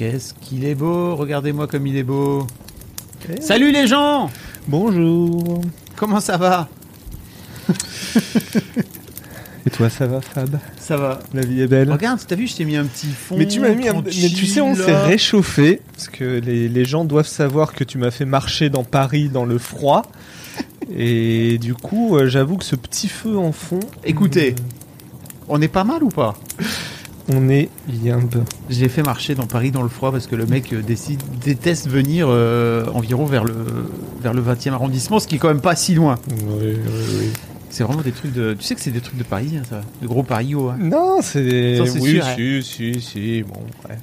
Qu'est-ce qu'il est beau Regardez-moi comme il est beau. Salut les gens Bonjour. Comment ça va? Et toi, ça va, Fab? Ça va. La vie est belle? Regarde, t'as vu, je t'ai mis un petit fond. Mais tu m'as mis un... Mais tu sais, on s'est réchauffé parce que les, les gens doivent savoir que tu m'as fait marcher dans Paris dans le froid. Et du coup, euh, j'avoue que ce petit feu en fond. Écoutez, on est pas mal ou pas? On est yimbe. Je l'ai fait marcher dans Paris dans le froid parce que le mec euh, décide, déteste venir euh, environ vers le, vers le 20e arrondissement, ce qui est quand même pas si loin. Oui, oui, oui. C'est vraiment des trucs de. Tu sais que c'est des trucs de Parisiens, ça. De gros Parisio. Hein. Non, c'est. Ça, c'est oui, sûr, hein. si, si, si. Bon, bref.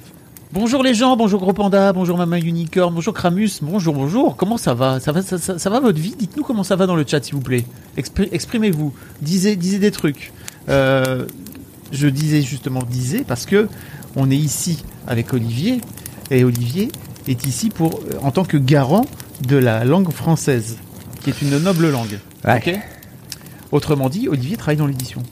Bonjour les gens, bonjour Gros Panda, bonjour Maman Unicorn, bonjour Kramus, bonjour, bonjour. Comment ça va? Ça va, ça, ça- ça va votre vie? Dites-nous comment ça va dans le chat, s'il vous plaît. Expri- Exprimez-vous, disez, disez des trucs. Euh, je disais justement disais parce que on est ici avec Olivier et Olivier est ici pour euh, en tant que garant de la langue française, qui est une noble langue. Ouais. Ok Autrement dit, Olivier travaille dans l'édition.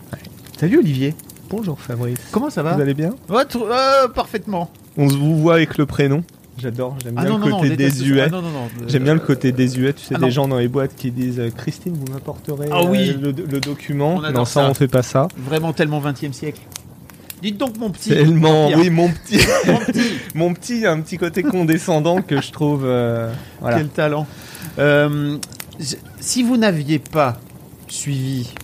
Salut Olivier, Bonjour, Fabrice. comment ça va Vous allez bien? Ouais, euh, Parfaitement. On se vous voit avec le prénom. J'adore, j'aime bien non, le côté désuet. ah. J'aime bien le côté désuet, tu sais, Ah des non. gens dans les boîtes qui disent euh, Christine, vous m'apporterez Ah oui. euh, le, le document. Non, ça, ça. on fait pas ça. Vraiment tellement 20e siècle. Dites donc mon petit. Tellement, oui, mon petit, Mon petit. mon petit, un petit côté condescendant que je trouve. euh, voilà. Quel talent. Euh, si vous n'aviez pas suivi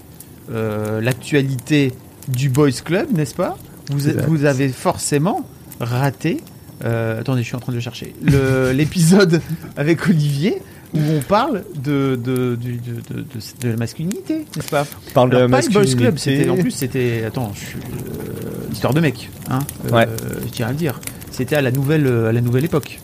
euh, l'actualité du Boys Club, n'est-ce pas? Vous avez forcément raté. Euh, attendez, je suis en train de le chercher. L'épisode avec Olivier où on parle de, de, de, de, de- la masculinité, n'est-ce pas? On parle de la pas le Boys Club, masculinité. c'était en plus c'était attends, je suis, euh, histoire de mec, hein. euh, Ouais. je tiens à le dire. C'était à la nouvelle euh, à la nouvelle époque.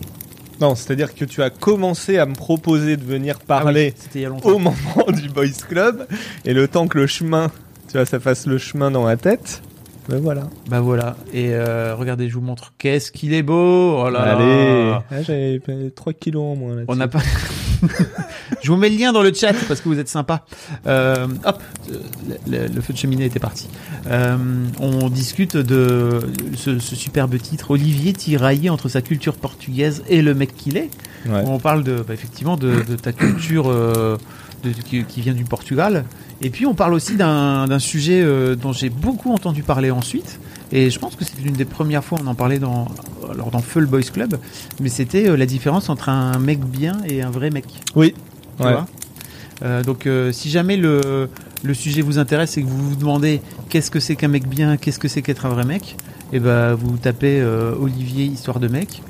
Non, c'est-à-dire que tu as commencé à me proposer de venir parler Ah oui, longtemps. au moment du Boys Club, et le temps que le chemin, tu vois, ça fasse le chemin dans la tête. Ben voilà. Bah voilà. Et euh, regardez, je vous montre. Qu'est-ce qu'il est beau Oh là là. Allez. Ah, J'avais 3 kilos en moins là. On n'a pas. je vous mets le lien dans le chat parce que vous êtes sympa. Euh, hop, le, le feu de cheminée était parti. Euh, on discute de ce, ce superbe titre. Olivier tiraillé entre sa culture portugaise et le mec qu'il est. Ouais. On parle de, bah, effectivement de, de ta culture euh, de- qui, qui vient du Portugal. Et puis on parle aussi d'un sujet euh, dont j'ai beaucoup entendu parler ensuite. Et je pense que c'est l'une des premières fois on en parlait dans, alors dans Feu le Boys Club. Mais c'était euh, la différence entre un mec bien et un vrai mec. Oui. Tu Ouais. vois? Euh, donc euh, si jamais le, le sujet vous intéresse et que vous vous demandez qu'est-ce que c'est qu'un mec bien, qu'est-ce que c'est qu'être un vrai mec, et ben vous tapez euh, Olivier histoire de mec.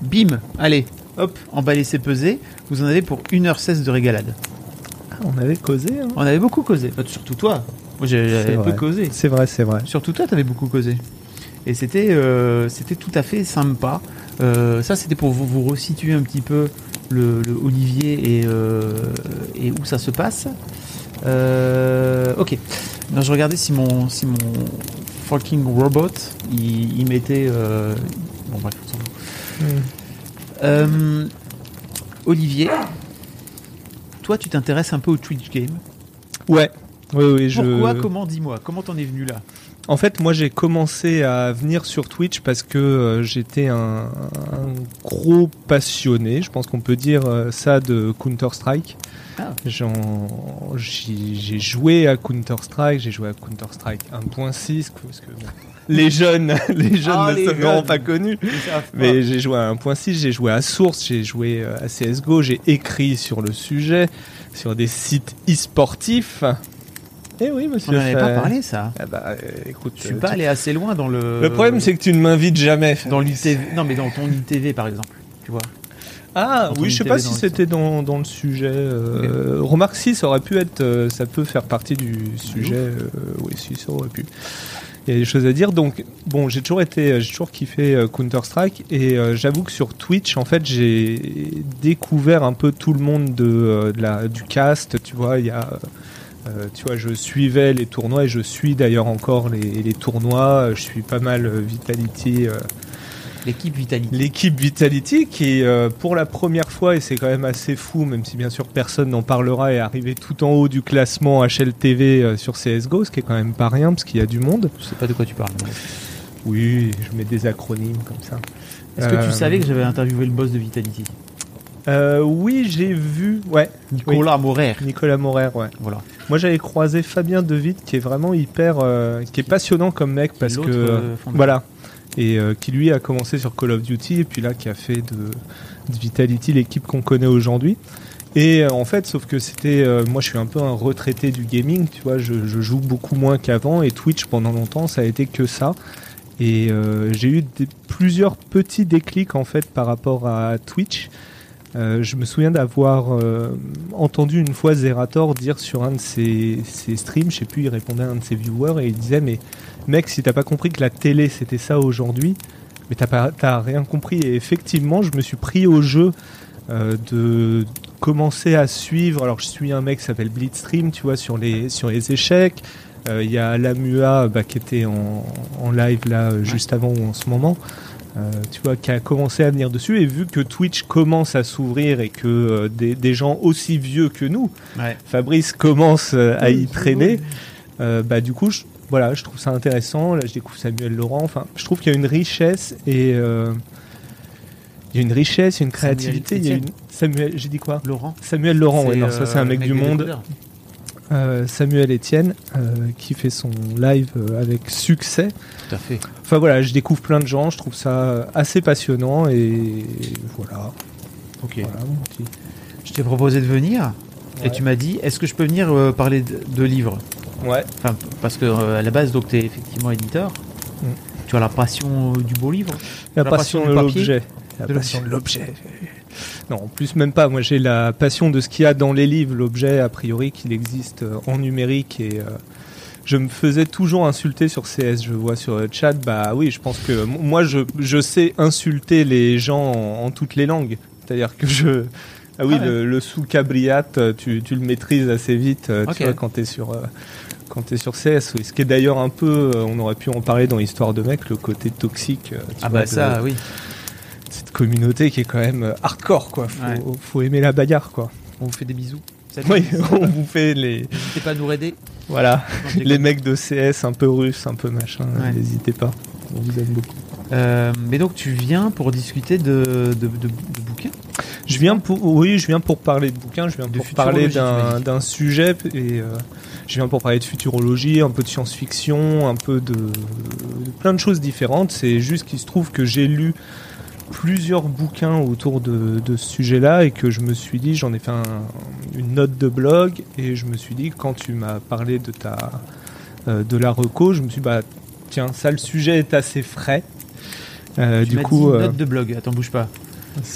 Bim, allez, hop, emballez c'est pesé. Vous en avez pour 1h16 de régalade. On avait causé. Hein. On avait beaucoup causé. Surtout toi. Moi j'avais peu causé. C'est vrai, c'est vrai. Surtout toi, t'avais beaucoup causé. Et c'était euh, c'était tout à fait sympa. Euh, ça, c'était pour vous, vous resituer un petit peu le, le Olivier et, euh, et où ça se passe. Ok. Non, je regardais si mon, si mon fucking robot, il, il mettait... bon bref, on s'en fout. Euh, Olivier, toi, tu t'intéresses un peu au Twitch game. Ouais. Oui, oui, je. Pourquoi Comment Dis-moi. Comment t'en es venu là? En fait, moi, j'ai commencé à venir sur Twitch parce que euh, j'étais un, un gros passionné, je pense qu'on peut dire euh, ça, de Counter-Strike. Ah. J'en- J'ai joué à Counter-Strike, j'ai joué à Counter-Strike 1.6, parce que bon, les jeunes, les jeunes Ah, ne les seront jeunes. pas connus. Mais j'ai joué à 1.6, j'ai joué à Source, j'ai joué euh, à CSGO, j'ai écrit sur le sujet, sur des sites e-sportifs. Eh oui, On monsieur. n'en avait pas parlé ça. Ah bah, euh, écoute, Je suis euh, pas tu- allé assez loin dans le. Le problème, c'est que tu ne m'invites jamais. dans l'ITV. Non, mais dans ton ITV par exemple. Tu vois. Ah oui, je sais pas si c'était dans, dans le sujet. euh, Remarque si, ça aurait pu être, euh, ça peut faire partie du sujet. euh, oui, si, ça aurait pu. Il y a des choses à dire. Donc, bon, j'ai toujours été, j'ai toujours kiffé euh, Counter Strike et euh, j'avoue que sur Twitch, en fait, j'ai découvert un peu tout le monde de, euh, la, du cast. Tu vois, il y a, euh, tu vois, je suivais les tournois et je suis d'ailleurs encore les, les tournois. Je suis pas mal euh, Vitality. Euh, L'équipe Vitality. L'équipe Vitality qui, euh, pour la première fois, et c'est quand même assez fou, même si bien sûr personne n'en parlera, est arrivé tout en haut du classement HLTV euh, sur CSGO, ce qui est quand même pas rien parce qu'il y a du monde. Je sais pas de quoi tu parles. mais- Oui, je mets des acronymes comme ça. Est-ce que Euh, tu savais que j'avais interviewé le boss de Vitality? Euh, oui, j'ai vu, ouais, Nicolas Morer. Nicolas Morer, ouais. Voilà. Moi, j'avais croisé Fabien Devitt, qui est vraiment hyper, euh, qui est passionnant comme mec parce que, euh, voilà, et euh, qui lui a commencé sur Call of Duty et puis là qui a fait de, Vitality l'équipe qu'on connaît aujourd'hui. Et euh, en fait, sauf que c'était, euh, moi, je suis un peu un retraité du gaming, tu vois, je, joue beaucoup moins qu'avant et Twitch pendant longtemps, ça a été que ça. Et j'ai eu plusieurs petits déclics en fait par rapport à Twitch. Euh, je me souviens d'avoir euh, entendu une fois Zerator dire sur un de ses, ses streams, je sais plus, il répondait à un de ses viewers et il disait mais mec si t'as pas compris que la télé c'était ça aujourd'hui, mais t'as pas t'as rien compris et effectivement je me suis pris au jeu euh, de commencer à suivre. Alors je suis un mec qui s'appelle Blitzstream, tu vois sur les sur les échecs. Euh, Il y a Lamua bah, qui était en, en live là juste avant ou en ce moment. Euh, tu vois, qui a commencé à venir dessus et vu que Twitch commence à s'ouvrir et que euh, des, des gens aussi vieux que nous, Ouais. Fabrice commence euh, à y traîner, bah du coup, je, voilà, je trouve ça intéressant. Là, je découvre Samuel Laurent. Enfin, je trouve qu'il y a une richesse et il y a une richesse, une Samuel créativité. Il y a Etienne. une Samuel, j'ai dit quoi? Laurent. Samuel Laurent. Ouais, C'est, non, ça c'est un mec, du monde. Euh, Samuel Etienne euh, qui fait son live euh, avec succès. Tout à fait. Enfin voilà, je découvre plein de gens. Je trouve ça assez passionnant et voilà. Ok. voilà mon petit- Je t'ai proposé de venir et tu m'as dit est-ce que je peux venir parler de, de livres? Ouais. Enfin, parce que à la base, donc, tu es effectivement éditeur. Mm. Tu as la passion du beau livre? La, La passion, passion de l'objet. La De passion de l'objet. Non, en plus même pas. Moi, j'ai la passion de ce qu'il y a dans les livres. L'objet, a priori, qu'il existe euh, en numérique et euh, je me faisais toujours insulter sur CS. Je vois sur le chat. Bah oui, je pense que moi, je, je sais insulter les gens en, en toutes les langues. C'est-à-dire que je ah oui, Ah ouais. le, le sous cabriat, tu, tu le maîtrises assez vite. euh. Tu vois quand t'es sur euh, quand t'es sur CS. Oui. Ce qui est d'ailleurs un peu, euh, on aurait pu en parler dans Histoire de mec, le côté toxique. euh, tu Ah vois, bah de- ça, oui. Cette communauté qui est quand même euh, hardcore quoi. Faut, Ouais. faut aimer la bagarre quoi. On vous fait des bisous. Salut. Oui, on vous fait les N'hésitez pas à nous aider. voilà Non, les mecs de CS un peu russes, un peu machin. Ouais. N'hésitez pas. On vous aime beaucoup. Euh, mais donc tu viens pour discuter de, de, de- de bouquins? Je viens pour oui, je viens pour parler de bouquins. Je viens De pour parler d'un sujet et euh, je viens pour parler de futurologie, un peu de science-fiction, un peu de, de plein de choses différentes. C'est juste qu'il se trouve que j'ai lu plusieurs bouquins autour de, de ce sujet-là et que je me suis dit, j'en ai fait un- une note de blog et je me suis dit quand tu m'as parlé de ta euh, de la reco, je me suis dit, bah tiens ça le sujet est assez frais. Euh, Tu du coup, dit euh, note de blog. Attends, bouge pas.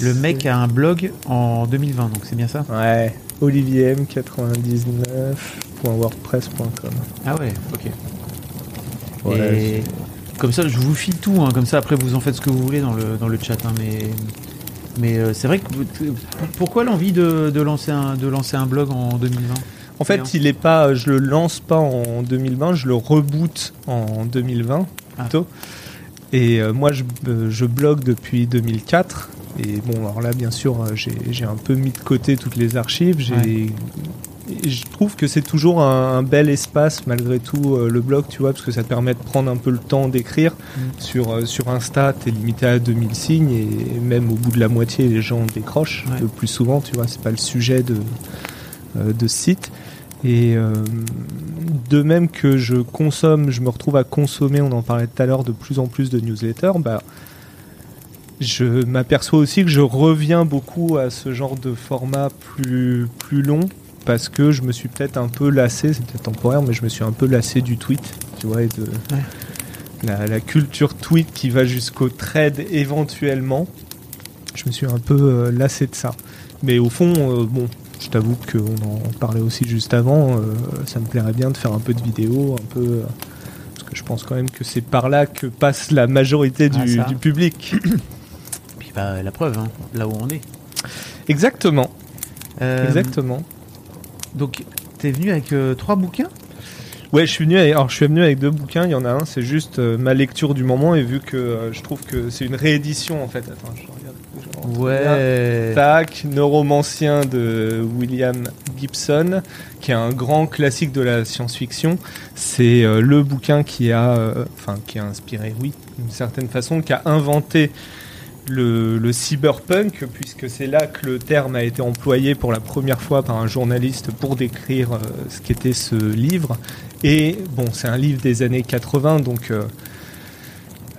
Le mec a un blog en 2020, donc c'est bien ça? Ouais, olivierm99.wordpress.com. Ah ouais, ok. Et comme ça, je vous file tout. hein, comme ça, après, vous en faites ce que vous voulez dans le, dans le chat. hein, mais mais euh, c'est vrai que pourquoi l'envie de, de lancer un de lancer un blog en 2020 En fait, Bien. il est pas, je le lance pas en 2020, je le reboot en 2020 Ah. plutôt. Et euh, moi, je, euh, je blogue depuis 2004. Et bon, alors là, bien sûr, euh, j'ai j'ai un peu mis de côté toutes les archives. J'ai, Ouais. Et je trouve que c'est toujours un, un bel espace malgré tout euh, le blog, tu vois, parce que ça te permet de prendre un peu le temps d'écrire. Mm. Sur euh, sur Insta, t'es limité à 2000 signes et même au bout de la moitié, les gens décrochent. Ouais. Le plus souvent, tu vois, c'est pas le sujet de euh, de ce site. Et euh, de même que je consomme, je me retrouve à consommer, on en parlait tout à l'heure, de plus en plus de newsletters, bah, je m'aperçois aussi que je reviens beaucoup à ce genre de format plus, plus long parce que je me suis peut-être un peu lassé, c'est peut-être temporaire, mais je me suis un peu lassé du tweet, tu vois, et de la, la culture tweet qui va jusqu'au trade éventuellement. Je me suis un peu euh, lassé de ça. Mais au fond, euh, bon, je t'avoue qu'on en parlait aussi juste avant, euh, ça me plairait bien de faire un peu de vidéo, un peu. parce que je pense quand même que c'est par là que passe la majorité Ah, du, du public. Puis bah, la preuve, hein, là où on est. Exactement, exactement. Donc, t'es venu avec euh, trois bouquins? Ouais, je suis venu. Avec, alors, je suis venu avec deux bouquins. Il y en a un, c'est juste euh, ma lecture du moment, et vu que euh, je trouve que c'est une réédition en fait. Attends, je regarde. je. Ouais. Tac, Neuromancien de William Gibson, qui est un grand classique de la science-fiction. C'est euh, le bouquin qui a, enfin, qui a inspiré, oui, d'une certaine façon, qui a inventé le, cyberpunk, puisque c'est là que le terme a été employé pour la première fois par un journaliste pour décrire euh, ce qu'était ce livre. Et bon, c'est un livre des années 80, donc euh,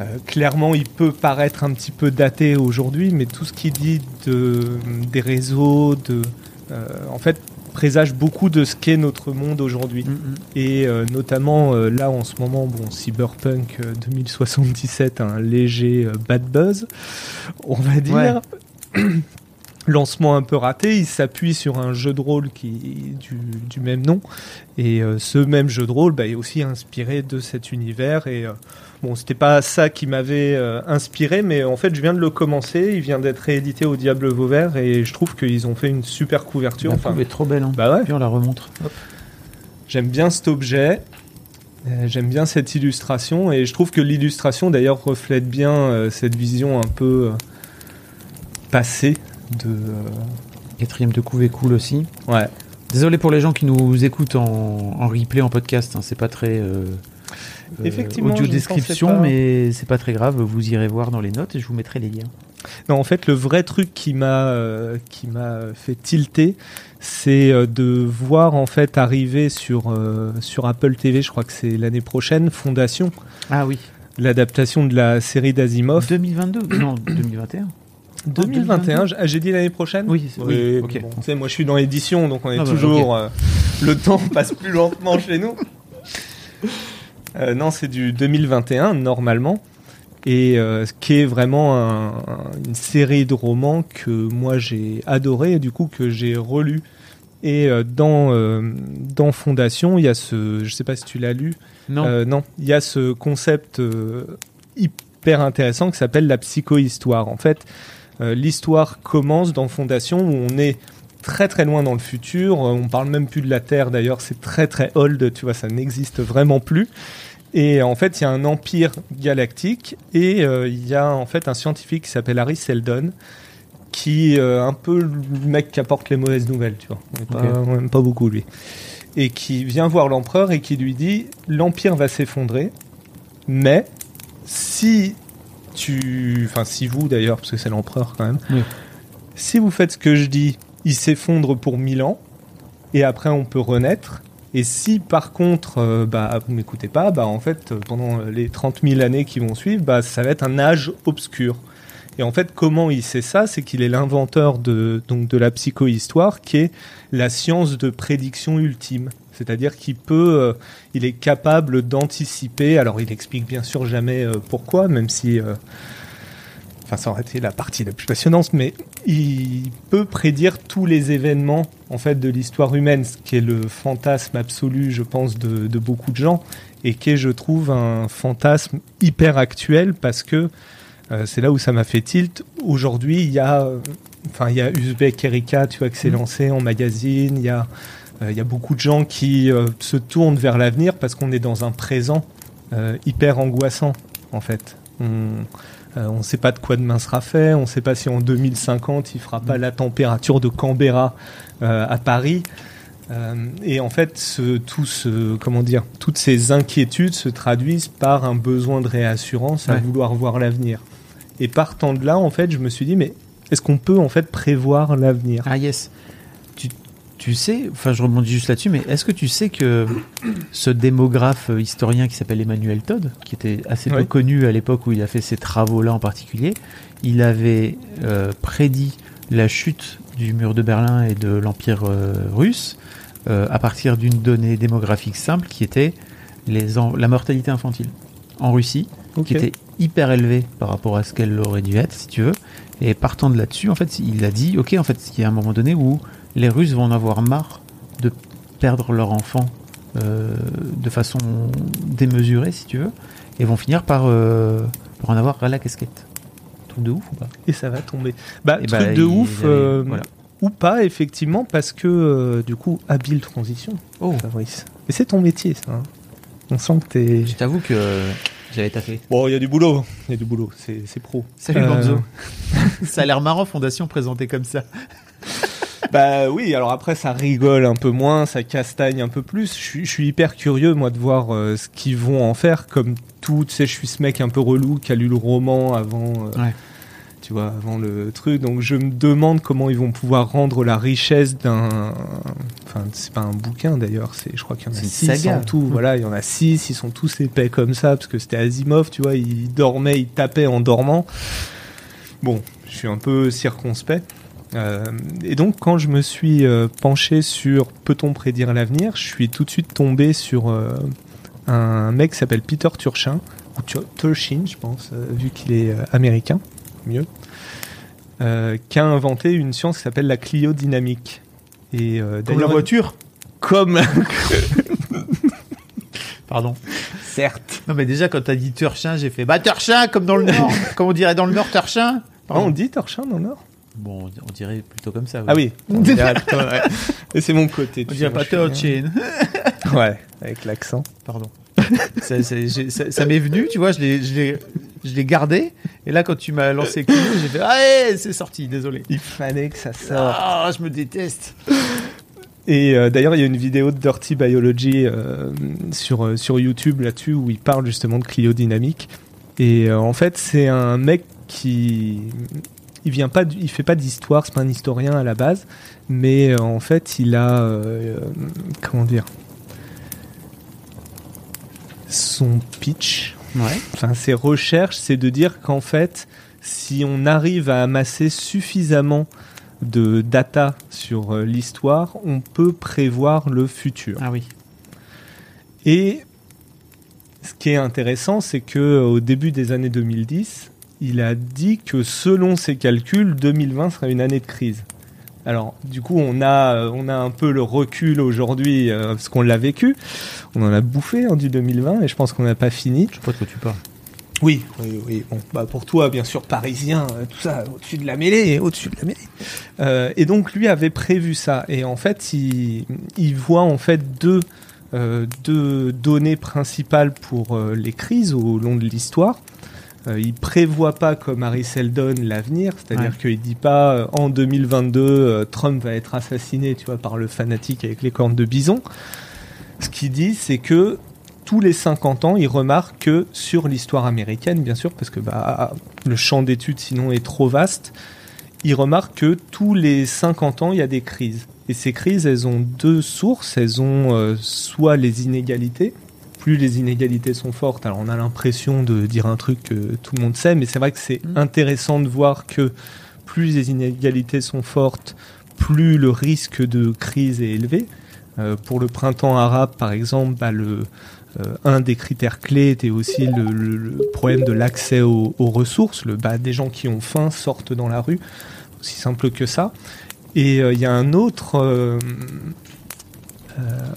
euh, clairement, il peut paraître un petit peu daté aujourd'hui, mais tout ce qu'il dit de, des réseaux, de, en fait, présage beaucoup de ce qu'est notre monde aujourd'hui. Mm, mm. Et euh, notamment euh, là en ce moment, bon, Cyberpunk euh, 2077 a un léger euh, bad buzz, on va dire. Lancement un peu raté, il s'appuie sur un jeu de rôle qui du, du même nom. Et euh, ce même jeu de rôle bah, est aussi inspiré de cet univers. Et euh, bon, c'était pas ça qui m'avait euh, inspiré, mais en fait, je viens de le commencer. Il vient d'être réédité au Diable Vauvert et je trouve qu'ils ont fait une super couverture. La Enfin, est trop belle. Hein. bah ouais. Puis on la remontre. J'aime bien cet objet. euh, J'aime bien cette illustration et je trouve que l'illustration d'ailleurs reflète bien cette vision un peu passée de. euh, Quatrième de couve est cool aussi. Ouais. Désolé pour les gens qui nous écoutent en, en replay, en podcast. hein, c'est pas très. euh, euh, Effectivement, Audio description, mais c'est pas très grave. Vous irez voir dans les notes et je vous mettrai les liens. Non, en fait, le vrai truc qui m'a euh, qui m'a fait tilter, c'est de voir en fait arriver sur euh, sur Apple TV, je crois que c'est l'année prochaine, Fondation, Ah oui. l'adaptation de la série d'Asimov. 2022 Non, 2021. 2021, j'- ah, j'ai dit l'année prochaine Oui, c'est- oui, ok. bon, tu sais, moi je suis dans l'édition, donc on est Ah bah, toujours. euh, le temps passe plus lentement chez nous. Euh, non, c'est du 2021 normalement, et euh, ce qui est vraiment un- un- une série de romans que moi j'ai adoré et du coup que j'ai relu. Et euh, dans euh, dans Fondation, il y a ce, je sais pas si tu l'as lu, Non. euh, non, il y a ce concept euh, hyper intéressant qui s'appelle la psychohistoire. En fait, euh, l'histoire commence dans Fondation où on est très très loin dans le futur. Euh, On parle même plus de la Terre d'ailleurs, c'est très très old, tu vois, ça n'existe vraiment plus. Et en fait, il y a un empire galactique et euh, il y a en fait un scientifique qui s'appelle Harry Seldon qui est un peu le mec qui apporte les mauvaises nouvelles, tu vois. On est pas- on aime pas beaucoup lui. Et qui vient voir l'empereur et qui lui dit l'empire va s'effondrer, mais si tu, enfin si vous d'ailleurs, parce que c'est l'empereur quand même, Oui. si vous faites ce que je dis, il s'effondre pour 1000 ans et après on peut renaître. Et si par contre, euh, bah, vous m'écoutez pas, bah, en fait, pendant les 30 000 années qui vont suivre, bah, ça va être un âge obscur. Et en fait, comment il sait ça? C'est qu'il est l'inventeur de, donc, de la psychohistoire, qui est la science de prédiction ultime. C'est-à-dire qu'il peut, euh, il est capable d'anticiper. Alors, il explique bien sûr jamais euh, pourquoi, même si, euh, enfin, ça aurait été la partie la plus passionnante, mais il peut prédire tous les événements en fait de l'histoire humaine, ce qui est le fantasme absolu, je pense, de, de beaucoup de gens, et qui est, je trouve, un fantasme hyper actuel parce que c'est là où ça m'a fait tilt. Aujourd'hui, il y a, enfin, il y a Uzbek Erika, tu vois, qui s'est lancé en magazine. Il y a, il y a beaucoup de gens qui euh, se tournent vers l'avenir parce qu'on est dans un présent euh, hyper angoissant, en fait. On ne sait pas de quoi demain sera fait. On ne sait pas si en 2050 il fera pas la température de Canberra euh, à Paris. Euh, et en fait, ce, tout ce, comment dire, toutes ces inquiétudes se traduisent par un besoin de réassurance à Ouais. vouloir voir l'avenir. Et partant de là, en fait, je me suis dit, mais est-ce qu'on peut en fait prévoir l'avenir? Ah yes. Tu, sais, enfin je rebondis juste là-dessus, mais est-ce que tu sais que ce démographe historien qui s'appelle Emmanuel Todd, qui était assez peu connu à l'époque où il a fait ces travaux-là en particulier, il avait euh, prédit la chute du mur de Berlin et de l'Empire euh, russe euh, à partir d'une donnée démographique simple qui était les la mortalité infantile en Russie, qui était hyper élevée par rapport à ce qu'elle aurait dû être, si tu veux. Et partant de là-dessus, en fait, il a dit, ok, en fait, il y a un moment donné où les Russes vont en avoir marre de perdre leur enfant euh, de façon démesurée, si tu veux, et vont finir par, euh, par en avoir ras la casquette. Truc de ouf ou pas? Et ça va tomber. Bah, Et truc bah, de ils ouf, euh, voilà. ou pas, effectivement, parce que, euh, du coup, habile transition, Oh, Fabrice. Et c'est ton métier, ça. hein. On sent que t'es... je t'avoue que j'avais taffé. Bon, il y a du boulot. Il y a du boulot, c'est c'est pro. Salut Euh, Banzo. ça a l'air marrant, Fondation présentée comme ça. Bah oui, alors après ça rigole un peu moins, ça castagne un peu plus. Je suis, hyper curieux moi de voir euh, ce qu'ils vont en faire. Comme tout, tu sais, je suis ce mec un peu relou qui a lu le roman avant, euh, Ouais. tu vois, avant le truc. Donc je me demande comment ils vont pouvoir rendre la richesse d'un. Enfin, c'est pas un bouquin d'ailleurs. C'est, je crois qu'il y en a six saga. en tout. Voilà, il y en a six. Ils sont tous épais comme ça parce que c'était Asimov, tu vois. Il dormait, il tapait en dormant. Bon, je suis un peu circonspect. Euh, et donc, quand je me suis euh, penché sur peut-on prédire l'avenir, je suis tout de suite tombé sur euh, un mec qui s'appelle Peter Turchin, ou Tur- Turchin, je pense, vu qu'il est américain, mieux, euh, qui a inventé une science qui s'appelle la cliodynamique. Et euh, Comme la voiture Comme. Pardon. Certes. Non, mais déjà, quand t'as dit Turchin, j'ai fait Bah, Turchin, comme dans le Nord. comme on dirait dans le Nord, Turchin? Ah, on dit Turchin dans le Nord? Bon, on dirait plutôt comme ça. ouais. Ah oui. On dirait plutôt, ouais. Et c'est mon côté. On tu dirait pas Turchin. Ouais, avec l'accent. Pardon. ça ça- j'ai- ça- ça m'est venu, tu vois, je l'ai- gardé. Et là, quand tu m'as lancé Clio, j'ai fait Ah, ouais, c'est sorti, désolé. Il fallait que ça sorte. Ah, je me déteste. Et euh, d'ailleurs, il y a une vidéo de Dirty Biology euh, sur, euh, sur YouTube là-dessus où il parle justement de cliodynamique. Et en fait, c'est un mec qui. Il vient pas, du- il fait pas d'histoire, c'est pas un historien à la base, mais euh, en fait, il a. euh, euh, comment dire Son pitch, Ouais. enfin ses recherches, c'est de dire qu'en fait, si on arrive à amasser suffisamment de data sur euh, l'histoire, on peut prévoir le futur. Ah oui. Et ce qui est intéressant, c'est que euh, au début des années 2010, il a dit que selon ses calculs, 2020 serait une année de crise. Alors, du coup, on a, euh, on a un peu le recul aujourd'hui euh, parce qu'on l'a vécu. On en a bouffé hein, du 2020 et je pense qu'on n'a pas fini. Je sais pas de quoi tu parles. Oui, oui, oui. Bon, bah pour toi, bien sûr, parisien, euh, tout ça, au-dessus de la mêlée, au-dessus de la mêlée. Euh, et donc, lui avait prévu ça. Et en fait, il, il voit en fait deux, euh, deux données principales pour euh, les crises au long de l'histoire. Euh, il prévoit pas comme Harry Seldon l'avenir, c'est-à-dire Ouais. qu'il dit pas euh, en 2022 euh, Trump va être assassiné, tu vois, par le fanatique avec les cornes de bison. Ce qu'il dit, c'est que tous les 50 ans, il remarque que sur l'histoire américaine, bien sûr, parce que bah, le champ d'études sinon est trop vaste, il remarque que tous les 50 ans, il y a des crises. Et ces crises, elles ont deux sources. Elles ont euh, soit les inégalités. Plus les inégalités sont fortes, alors on a l'impression de dire un truc que tout le monde sait, mais c'est vrai que c'est Mm. intéressant de voir que plus les inégalités sont fortes, plus le risque de crise est élevé. Euh, pour le printemps arabe, par exemple, bah, le, euh, un des critères clés était aussi le, le- le problème de l'accès aux, aux ressources. Le, bah, des gens qui ont faim sortent dans la rue, aussi simple que ça. Et euh, il y a un autre,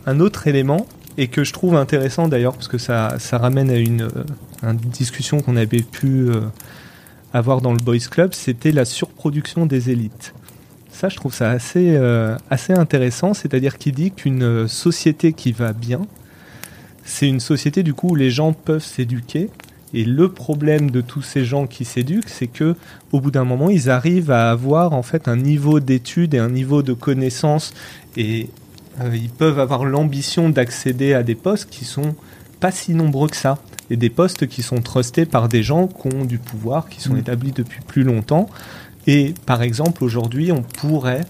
un autre élément, et que je trouve intéressant d'ailleurs, parce que ça, ça ramène à une, euh, discussion qu'on avait pu euh, avoir dans le Boys Club, c'était la surproduction des élites. Ça, je trouve ça assez, euh, assez intéressant, c'est-à-dire qu'il dit qu'une société qui va bien, c'est une société du coup où les gens peuvent s'éduquer. Et le problème de tous ces gens qui s'éduquent, c'est que au bout d'un moment, ils arrivent à avoir en fait un niveau d'études et un niveau de connaissances, et euh, ils peuvent avoir l'ambition d'accéder à des postes qui sont pas si nombreux que ça, et des postes qui sont trustés par des gens qui ont du pouvoir, qui sont Mm. établis depuis plus longtemps. Et par exemple, aujourd'hui, on pourrait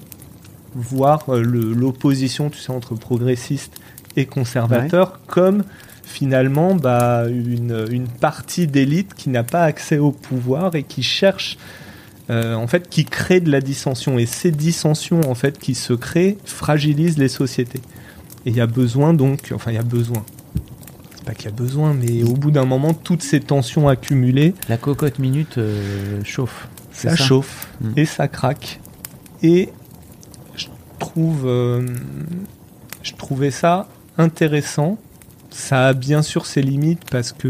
voir euh, l'opposition, tu sais, entre progressistes et conservateurs comme finalement bah, une, une partie d'élite qui n'a pas accès au pouvoir et qui cherche, euh, en fait, qui crée de la dissension. Et ces dissensions, en fait, qui se créent, fragilisent les sociétés. Et il y a besoin donc, enfin, il y a besoin. C'est pas qu'il y a besoin, mais au bout d'un moment, toutes ces tensions accumulées, La cocotte minute euh, chauffe. Ça, chauffe Mm. et ça craque. Et je trouve, euh, je trouvais ça intéressant. Ça a bien sûr ses limites parce que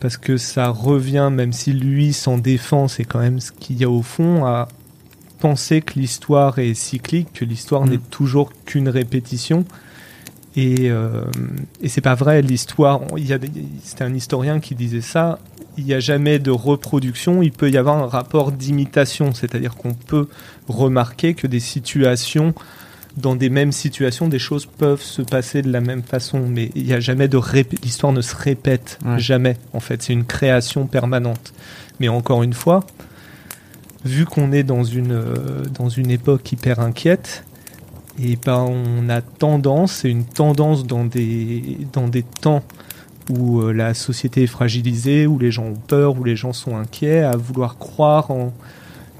parce que ça revient, même si lui s'en défend, c'est quand même ce qu'il y a au fond, à penser que l'histoire est cyclique, que l'histoire Mm. n'est toujours qu'une répétition. Et, euh, et c'est pas vrai, l'histoire, c'était un historien qui disait ça, il n'y a jamais de reproduction, il peut y avoir un rapport d'imitation, c'est-à-dire qu'on peut remarquer que des situations, dans des mêmes situations, des choses peuvent se passer de la même façon, mais il n'y a jamais de l'histoire ne se répète Ouais. jamais. En fait, c'est une création permanente. Mais encore une fois, vu qu'on est dans une euh, dans une époque hyper inquiète, et ben on a tendance, c'est une tendance dans des dans des temps où euh, la société est fragilisée, où les gens ont peur, où les gens sont inquiets, à vouloir croire en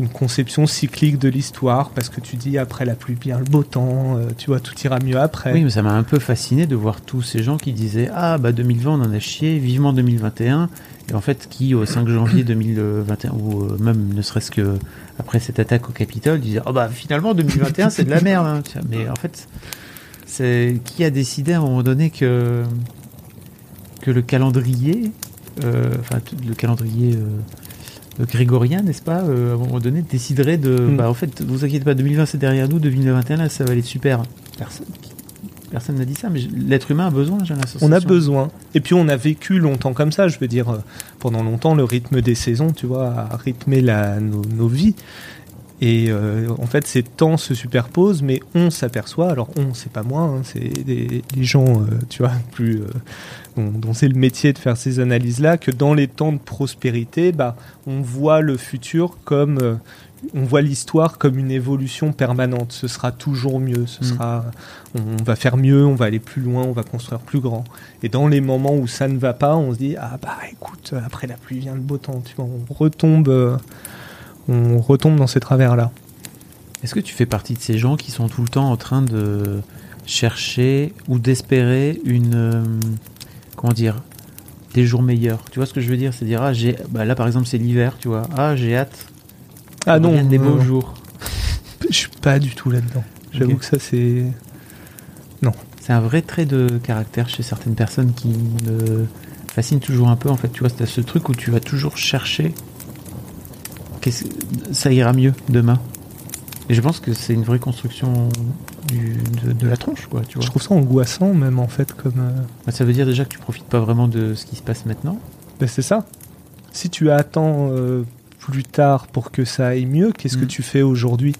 une conception cyclique de l'histoire, parce que tu dis après la pluie vient le beau temps, euh, tu vois, tout ira mieux après. Oui, mais ça m'a un peu fasciné de voir tous ces gens qui disaient Ah, bah 2020, on en a chié, vivement 2021. Et en fait, qui au 5 janvier 2021, ou euh, même ne serait-ce que après cette attaque au Capitole, disaient Oh, bah finalement, 2021, c'est de la merde. hein. Mais en fait, c'est qui a décidé à un moment donné que, le calendrier, euh, enfin, le calendrier. Grégorien, n'est-ce pas, euh, à un moment donné, déciderait de. Mm. Bah, en fait, vous inquiétez pas, 2020 c'est derrière nous, 2021 là, ça va aller super. Personne, personne n'a dit ça, mais l'être humain a besoin, j'ai l'impression. On a besoin. Et puis on a vécu longtemps comme ça. Je veux dire, euh, pendant longtemps, le rythme des saisons, tu vois, a rythmé la, nos, nos vies. Et euh, en fait, ces temps se superposent, mais on s'aperçoit. Alors on, c'est pas moi, hein, c'est des, des gens, euh, tu vois, plus dont, dont c'est le métier de faire ces analyses-là, que dans les temps de prospérité, bah, on voit le futur comme euh, on voit l'histoire comme une évolution permanente. Ce sera toujours mieux. Ce Mm. sera, on va faire mieux, on va aller plus loin, on va construire plus grand. Et dans les moments où ça ne va pas, on se dit ah bah écoute, après la pluie vient le beau temps. Tu vois, on retombe, euh, on retombe dans ces travers là. Est-ce que tu fais partie de ces gens qui sont tout le temps en train de chercher ou d'espérer une. Comment dire Des jours meilleurs. Tu vois ce que je veux dire? C'est dire, ah, j'ai. Bah, là, par exemple, c'est l'hiver, tu vois. Ah, j'ai hâte. Ah non, des beaux non, jours. je suis pas du tout là-dedans. J'avoue que ça c'est. C'est un vrai trait de caractère chez certaines personnes qui me fascine toujours un peu. En fait, tu vois, c'est ce truc où tu vas toujours chercher. qu'est-ce- Ça ira mieux demain. Et je pense que c'est une vraie construction du- de, de la tronche, quoi. Tu vois. Je trouve ça angoissant même en fait comme. euh, Bah, ça veut dire déjà que tu profites pas vraiment de ce qui se passe maintenant. Ben, c'est ça. Si tu attends euh, plus tard pour que ça aille mieux, qu'est-ce que Mm. tu fais aujourd'hui?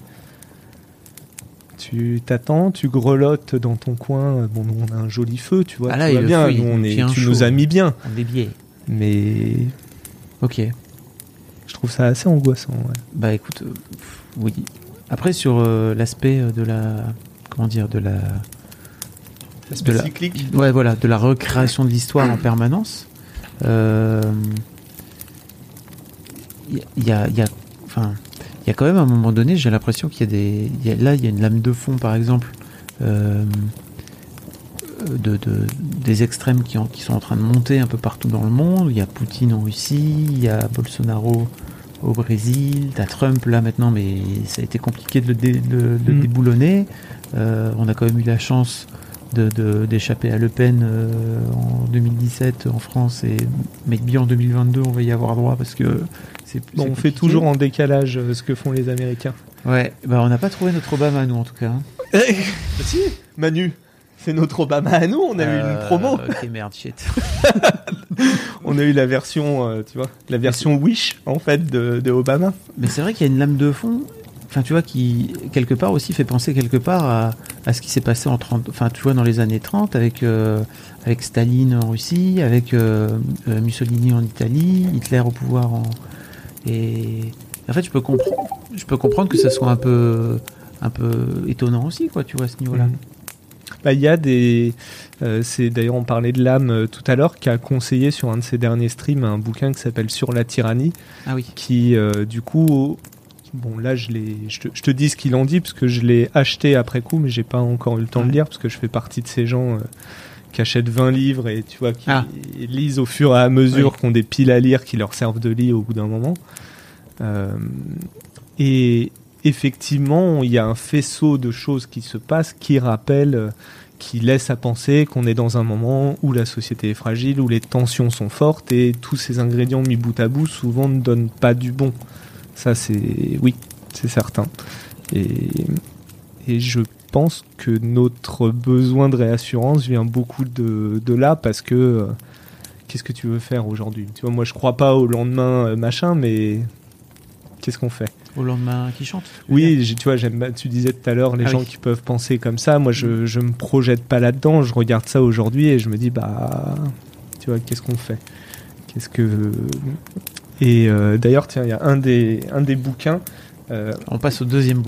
Tu t'attends, tu grelottes dans ton coin. Bon, nous, on a un joli feu, tu vois. Ah là, le bien. feu, il nous, on est, tu chaud. nous as mis bien. On est biais. Mais Ok. je trouve ça assez angoissant. ouais. Bah écoute, euh, pff, oui. Après sur euh, l'aspect euh, de la, comment dire, de la, de la- ouais voilà, de la recréation de l'histoire en permanence. euh, Il y, a- il y a, y a- enfin, il y a quand même à un moment donné, j'ai l'impression qu'il y a des, il y a- là il y a une lame de fond par exemple. euh, de, de- des extrêmes qui, en- qui sont en train de monter un peu partout dans le monde. Il y a Poutine en Russie, il y a Bolsonaro au Brésil, t'as Trump là maintenant, mais ça a été compliqué de le, dé- de- de le Mm. déboulonner. Euh, on a quand même eu la chance de- d'échapper à Le Pen euh, en 2017 en France et mais bien en 2022 on va y avoir droit parce que c'est Bon, on fait toujours en décalage euh, ce que font les Américains. ouais bah on n'a pas trouvé notre Obama nous en tout cas hein. Si, Manu, c'est notre Obama à nous. On a eu une Euh, promo. ok merde shit On a eu la version, euh, tu vois, la version Wish en fait de, de Obama. Mais c'est vrai qu'il y a une lame de fond, enfin tu vois, qui quelque part aussi fait penser quelque part à, à ce qui s'est passé en 30, enfin tu vois dans les années 30 avec euh, avec Staline en Russie, avec euh, euh, Mussolini en Italie, Hitler au pouvoir en et en fait je peux comprendre, je peux comprendre que ça soit un peu un peu étonnant aussi quoi, tu vois à ce niveau-là. Mhm. Bah, il y a des. euh, c'est d'ailleurs on parlait de l'âme euh, tout à l'heure qui a conseillé sur un de ses derniers streams un bouquin qui s'appelle Sur la tyrannie, Ah oui. qui euh, du coup. Bon là je l'ai, je te, je te dis ce qu'il en dit parce que je l'ai acheté après coup mais j'ai pas encore eu le temps de Ouais. lire parce que je fais partie de ces gens qui achètent 20 livres et tu vois qui Ah. lisent au fur et à mesure qui ont des piles à lire qui leur servent de lit au bout d'un moment. Et effectivement, il y a un faisceau de choses qui se passent qui rappellent, euh, qui laisse à penser qu'on est dans un moment où la société est fragile, où les tensions sont fortes et tous ces ingrédients mis bout à bout souvent ne donnent pas du bon. Ça, c'est oui, c'est certain. Et, et je pense que notre besoin de réassurance vient beaucoup de, de là parce que euh, qu'est-ce que tu veux faire aujourd'hui? Tu vois, moi je crois pas au lendemain euh, machin, mais qu'est-ce qu'on fait? Au lendemain qui chante Oui, tu vois, j'aime. Tu disais tout à l'heure les Ah gens oui. qui peuvent penser comme ça. Moi, je je me projette pas là-dedans. Je regarde ça aujourd'hui et je me dis bah, tu vois, qu'est-ce qu'on fait? Qu'est-ce que et euh, d'ailleurs, tiens, il y a un des un des bouquins. euh, On passe au deuxième.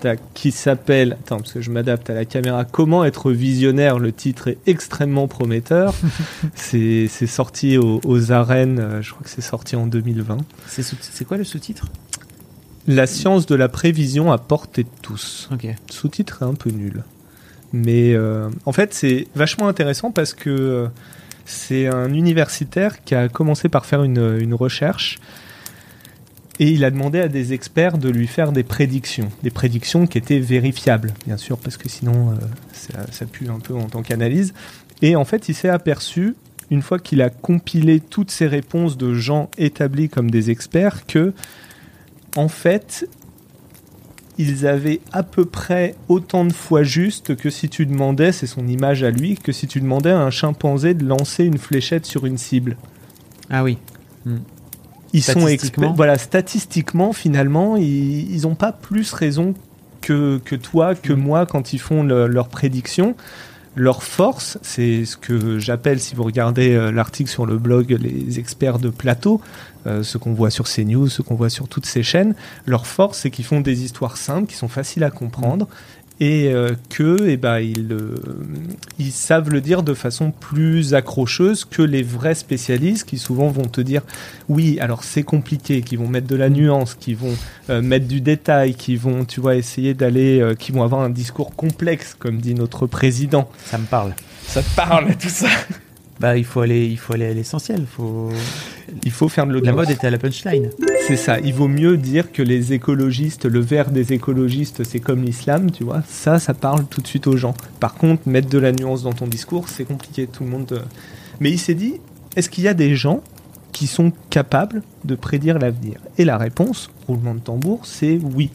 Tac, qui s'appelle, attends, parce que je m'adapte à la caméra, Comment être visionnaire? Le titre est extrêmement prometteur. c'est c'est sorti aux, aux arènes, euh, je crois que c'est sorti en 2020. C'est sous- c'est quoi le sous-titre? La science de la prévision à portée de tous. Ok. Sous-titre est un peu nul. Mais euh, en fait, c'est vachement intéressant parce que euh, c'est un universitaire qui a commencé par faire une, une recherche et il a demandé à des experts de lui faire des prédictions. Des prédictions qui étaient vérifiables, bien sûr, parce que sinon, euh, ça, ça pue un peu en tant qu'analyse. Et en fait, il s'est aperçu, une fois qu'il a compilé toutes ces réponses de gens établis comme des experts, que, en fait, ils avaient à peu près autant de fois juste que si tu demandais, c'est son image à lui, que si tu demandais à un chimpanzé de lancer une fléchette sur une cible. Ah oui. Ils sont Statistiquement? experts. Voilà, statistiquement, finalement, ils ils ont pas plus raison que, que toi, que Mm. moi quand ils font le- leurs prédictions. Leur force, c'est ce que j'appelle, si vous regardez euh, l'article sur le blog, les experts de plateau, euh, ce qu'on voit sur CNews, ce qu'on voit sur toutes ces chaînes. Leur force, c'est qu'ils font des histoires simples, qui sont faciles à comprendre, et euh, que, eh ben, ils, euh, ils savent le dire de façon plus accrocheuse que les vrais spécialistes, qui souvent vont te dire, oui, alors c'est compliqué, qui vont mettre de la nuance, qui vont euh, mettre du détail, qui vont, tu vois, essayer d'aller, qui vont avoir un discours complexe, comme dit notre président. Ça me parle. Ça te parle, tout ça. Bah, il faut aller, il faut aller à l'essentiel. Faut... Il faut faire de La l'audience. mode était à la punchline. C'est ça. Il vaut mieux dire que les écologistes, le vert des écologistes, c'est comme l'islam, tu vois. Ça, ça parle tout de suite aux gens. Par contre, mettre de la nuance dans ton discours, c'est compliqué. Tout le monde. euh. Mais il s'est dit, est-ce qu'il y a des gens qui sont capables de prédire l'avenir? Et la réponse, roulement de tambour, c'est oui.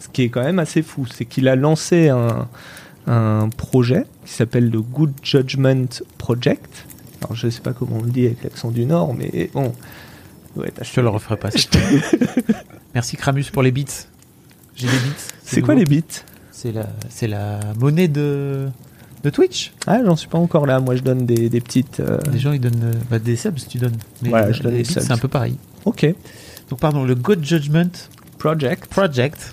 Ce qui est quand même assez fou, c'est qu'il a lancé un, un projet qui s'appelle le Good Judgment Project. Alors, je sais pas comment on le dit avec l'accent du Nord, mais bon. Ouais, Je te le referai pas. Merci Kramus pour les bits. J'ai des bits. C'est quoi les bits? C'est la, c'est la monnaie de, de Twitch. Ah, j'en suis pas encore là. Moi, je donne des, des petites. euh, Les gens ils donnent euh, bah, des subs, tu donnes. Mais Voilà, euh, je donne les des bits, subs. C'est un peu pareil. Ok. Donc pardon, le Good Judgment Project. Project.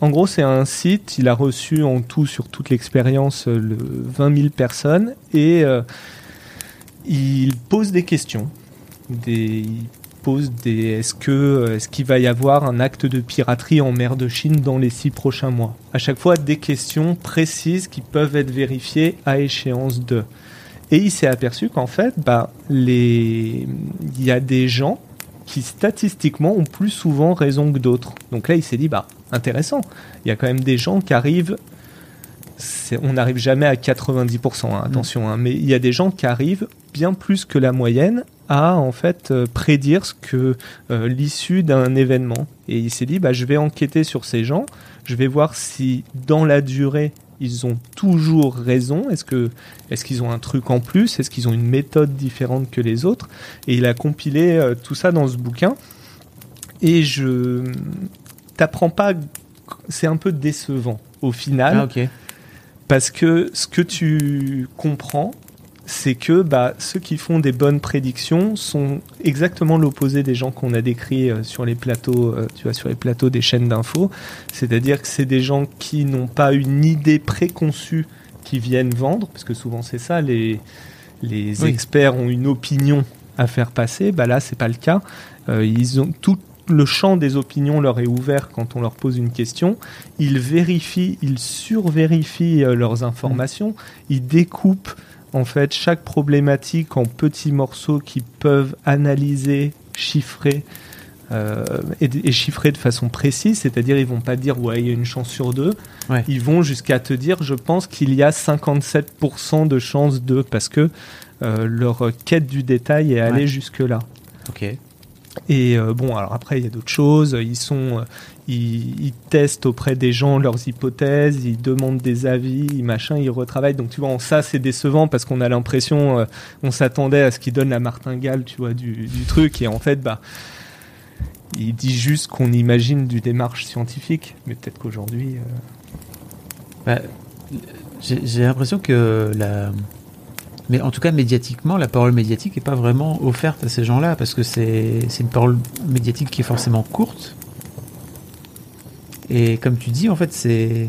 En gros, c'est un site. Il a reçu en tout sur toute l'expérience euh, le 20 000 personnes et euh, il pose des questions. Il pose des. Est-ce que euh, est-ce qu'il va y avoir un acte de piraterie en mer de Chine dans les six prochains mois? À chaque fois, des questions précises qui peuvent être vérifiées à échéance de. Et il s'est aperçu qu'en fait, bah, il y a des gens qui statistiquement ont plus souvent raison que d'autres. Donc là, il s'est dit, bah, intéressant. Il y a quand même des gens qui arrivent on n'arrive jamais à 90%, hein, attention, hein, mais il y a des gens qui arrivent bien plus que la moyenne à en fait euh, prédire ce que euh, l'issue d'un événement. Et il s'est dit, bah, je vais enquêter sur ces gens, je vais voir si dans la durée ils ont toujours raison. Est-ce que est-ce qu'ils ont un truc en plus? Est-ce qu'ils ont une méthode différente que les autres? Et il a compilé euh, tout ça dans ce bouquin. Et je t'apprends pas. C'est un peu décevant au final Ah, ok. parce que ce que tu comprends, c'est que bah, ceux qui font des bonnes prédictions sont exactement l'opposé des gens qu'on a décrits euh, sur les plateaux, euh, tu vois, sur les plateaux des chaînes d'infos. C'est-à-dire que c'est des gens qui n'ont pas une idée préconçue qui viennent vendre, parce que souvent c'est ça, les, les Oui. experts ont une opinion à faire passer. Bah là, c'est pas le cas. Euh, ils ont tout le champ des opinions leur est ouvert quand on leur pose une question. Ils vérifient, ils survérifient leurs informations. Ils découpent en fait chaque problématique en petits morceaux qui peuvent analyser, chiffrer. euh, et, et chiffrer de façon précise, c'est-à-dire ils vont pas dire ouais il y a une chance sur deux, Ouais. ils vont jusqu'à te dire je pense qu'il y a 57% de chance de parce que euh, leur quête du détail est allée Ouais. jusque là. Ok. Et euh, bon, alors après, il y a d'autres choses. Ils sont, euh, ils, testent auprès des gens leurs hypothèses, ils demandent des avis, ils machin, ils retravaillent. Donc tu vois, ça, c'est décevant parce qu'on a l'impression, euh, on s'attendait à ce qu'ils donnent la martingale, tu vois, du, truc. Et en fait, bah, il dit juste qu'on imagine du démarche scientifique, mais peut-être qu'aujourd'hui. Bah, j'ai l'impression que la. Mais en tout cas, médiatiquement, la parole médiatique n'est pas vraiment offerte à ces gens-là, parce que c'est une parole médiatique qui est forcément courte. Et comme tu dis, en fait, c'est.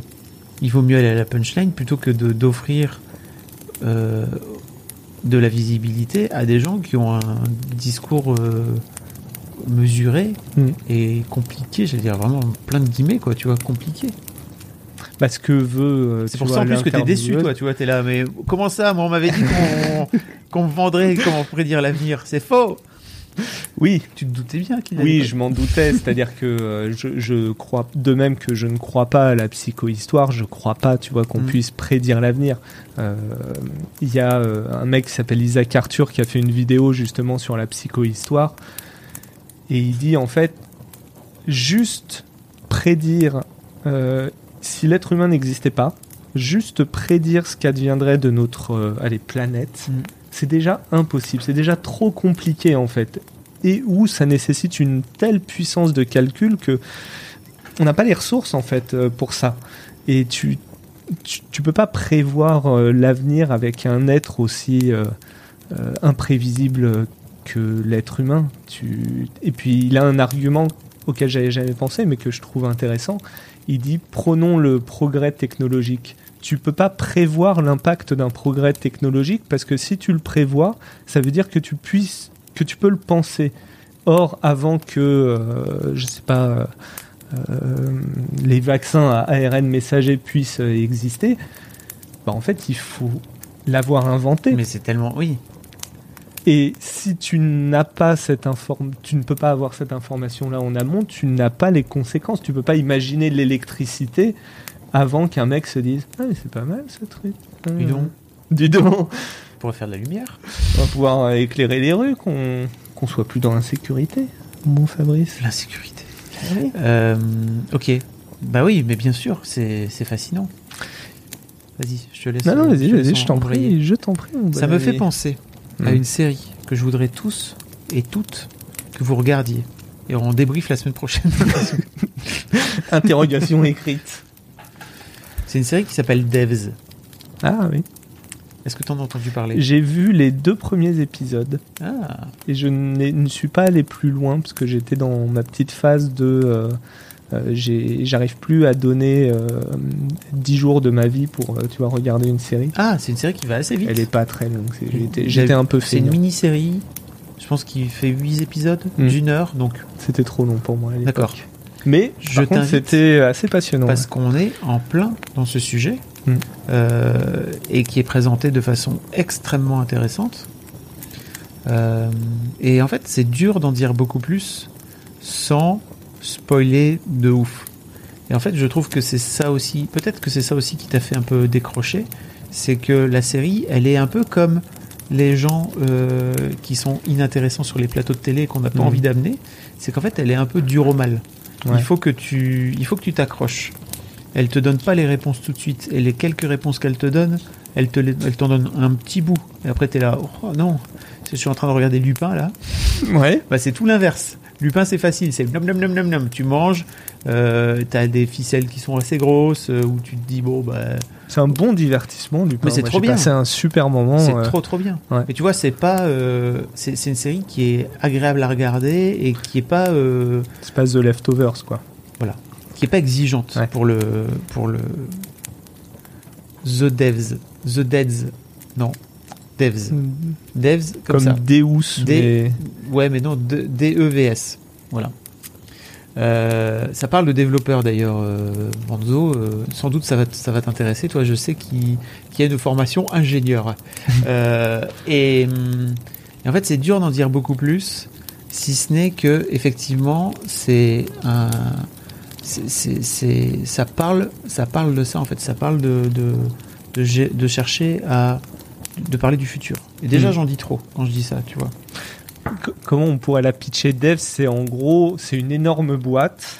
Il vaut mieux aller à la punchline plutôt que de- d'offrir euh, de la visibilité à des gens qui ont un discours euh, mesuré Mm. et compliqué, j'allais dire vraiment plein de guillemets, quoi, tu vois, compliqué. Bah, ce que veut. euh, C'est pour ça en plus que t'es déçu, toi, tu vois, t'es là, mais comment ça Moi, on m'avait dit qu'on me vendrait comment prédire l'avenir. C'est faux Oui, Tu te doutais bien qu'il Oui, je m'en doutais. C'est-à-dire que euh, je, je crois, de même que je ne crois pas à la psychohistoire, je crois pas, tu vois, qu'on Mm. puisse prédire l'avenir. Euh, Il y a euh, un mec qui s'appelle Isaac Arthur qui a fait une vidéo justement sur la psychohistoire. Et il dit en fait, juste prédire, si l'être humain n'existait pas, juste prédire ce qu'adviendrait de notre euh, allez, planète, Mm. c'est déjà impossible. C'est déjà trop compliqué en fait et où ça nécessite une telle puissance de calcul que on n'a pas les ressources en fait euh, pour ça. Et tu tu, tu peux pas prévoir euh, l'avenir avec un être aussi euh, imprévisible que l'être humain. Tu et puis il a un argument auquel j'avais jamais pensé mais que je trouve intéressant. Il dit prenons le progrès technologique. Tu peux pas prévoir l'impact d'un progrès technologique parce que si tu le prévois, ça veut dire que tu puisses que tu peux le penser. Or, avant que, euh, je sais pas, euh, les vaccins à ARN messager puissent euh, exister, bah, en fait, il faut l'avoir inventé. Mais c'est tellement. Oui. Et si tu n'as pas cette inform tu ne peux pas avoir cette information-là en amont, tu n'as pas les conséquences. Tu peux pas imaginer l'électricité avant qu'un mec se dise Ah, mais c'est pas mal ce truc. Ah, Dis donc. Dis donc. On pourrait faire de la lumière. On va pouvoir euh, éclairer les rues, qu'on qu'on soit plus dans l'insécurité. Bon, Fabrice. L'insécurité. Euh, ok. Bah oui, mais bien sûr, c'est fascinant. Vas-y, je te laisse. Non, non, euh, vas-y, vas-y, je t'en prie, je t'en prie. mon Ça me fait ami. Penser à Mm. une série que je voudrais tous et toutes que vous regardiez. Et on débrief la semaine prochaine. Interrogation écrite. c'est une série qui s'appelle Devs. Ah oui. Est-ce que tu en as entendu parler? J'ai vu les deux premiers épisodes Ah, et je ne suis pas allé plus loin parce que j'étais dans ma petite phase de. euh, J'arrive plus à donner euh, 10 jours de ma vie pour, euh, tu vois, regarder une série. ah c'est une série qui va assez vite. Elle est pas très longue. J'étais un peu C'est une mini-série. Je pense qu'il fait 8 épisodes Mm. d'une heure. Donc, C'était trop long pour moi d'accord. Mais Je c'était assez passionnant. Parce qu'on est en plein dans ce sujet Mm. euh, et qui est présenté de façon extrêmement intéressante. Euh, et en fait, c'est dur d'en dire beaucoup plus sans spoiler de ouf. Et en fait, je trouve que c'est ça aussi, peut-être que c'est ça aussi qui t'a fait un peu décrocher, c'est que la série, elle est un peu comme les gens euh, qui sont inintéressants sur les plateaux de télé et qu'on n'a pas Mhm. envie d'amener, c'est qu'en fait, elle est un peu dure au mal. Ouais. Il faut que tu, il faut que tu t'accroches. Elle te donne pas les réponses tout de suite, et les quelques réponses qu'elle te donne, elle te, elle t'en donne un petit bout. Et après, t'es là, oh non, je suis en train de regarder Lupin là. Ouais. Bah, c'est tout l'inverse. Lupin, c'est facile, c'est nom nom nom nom nom. Tu manges, euh, t'as des ficelles qui sont assez grosses, euh, où tu te dis bon bah C'est un bon divertissement, Lupin. Mais c'est trop bien. passé un super moment. c'est euh, trop trop bien. ouais. Mais tu vois, c'est pas, euh, c'est c'est une série qui est agréable à regarder et qui est pas, C'est pas The Leftovers, quoi. qui est pas exigeante Ouais. pour le pour le The Devs, The Deads, non, Devs, Devs comme, Comme, ça. Deus, Des- mais Ouais, mais non, D- DEVS. Voilà. Euh, ça parle de développeurs d'ailleurs, euh, Manzo. euh, sans doute ça va, t- ça va t'intéresser. Toi, je sais qu'il qu'il y a une formation ingénieur. Euh, et, hum, et en fait, c'est dur d'en dire beaucoup plus, si ce n'est que effectivement, c'est un, c'est, ça parle, ça parle de ça en fait. Ça parle de de, de chercher à de parler du futur. Et déjà, Mhm. j'en dis trop quand je dis ça, tu vois. c- comment on pourrait la pitcher? Dev C'est en gros, c'est une énorme boîte,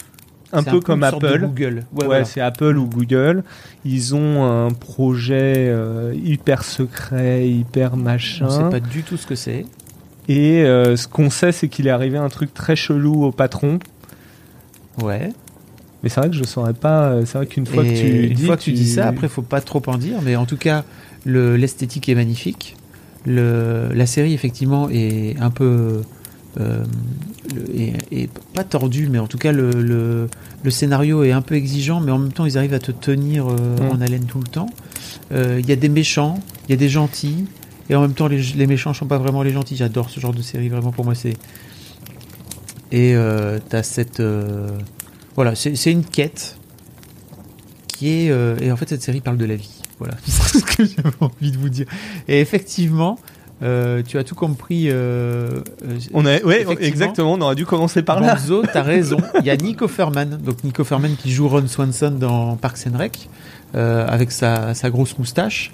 un peu comme une sorte de Apple. Google. Ouais, Ouais, voilà. c'est Apple ou Google. Ils ont un projet euh, hyper secret, hyper On machin. sait pas du tout ce que c'est. Et euh, ce qu'on sait, c'est qu'il est arrivé un truc très chelou au patron. Ouais. Mais c'est vrai que je saurais pas. euh, C'est vrai qu'une fois Et que tu une dis, fois que tu dis ça, après, faut pas trop en dire. Mais en tout cas, le- l'esthétique est magnifique. Le, la série, effectivement, est un peu. euh, est, est pas tordu, mais en tout cas, le, le, le scénario est un peu exigeant, mais en même temps, ils arrivent à te tenir euh, Mm. en haleine tout le temps. Euh, Il y a des méchants, il y a des gentils, et en même temps, les, les méchants sont pas vraiment les gentils. J'adore ce genre de série, vraiment, pour moi, c'est. Et euh, t'as cette. Voilà, c'est une quête qui est. euh, et en fait, cette série parle de la vie. Voilà, c'est ce que j'avais envie de vous dire. Et effectivement, euh, tu as tout compris. Euh, euh, On a, ouais, exactement. On aurait dû commencer par là. Bonzo, t'as raison. Il y a Nico Ferman, donc Nico Ferman qui joue Ron Swanson dans Parks and Rec, euh, avec sa, sa grosse moustache,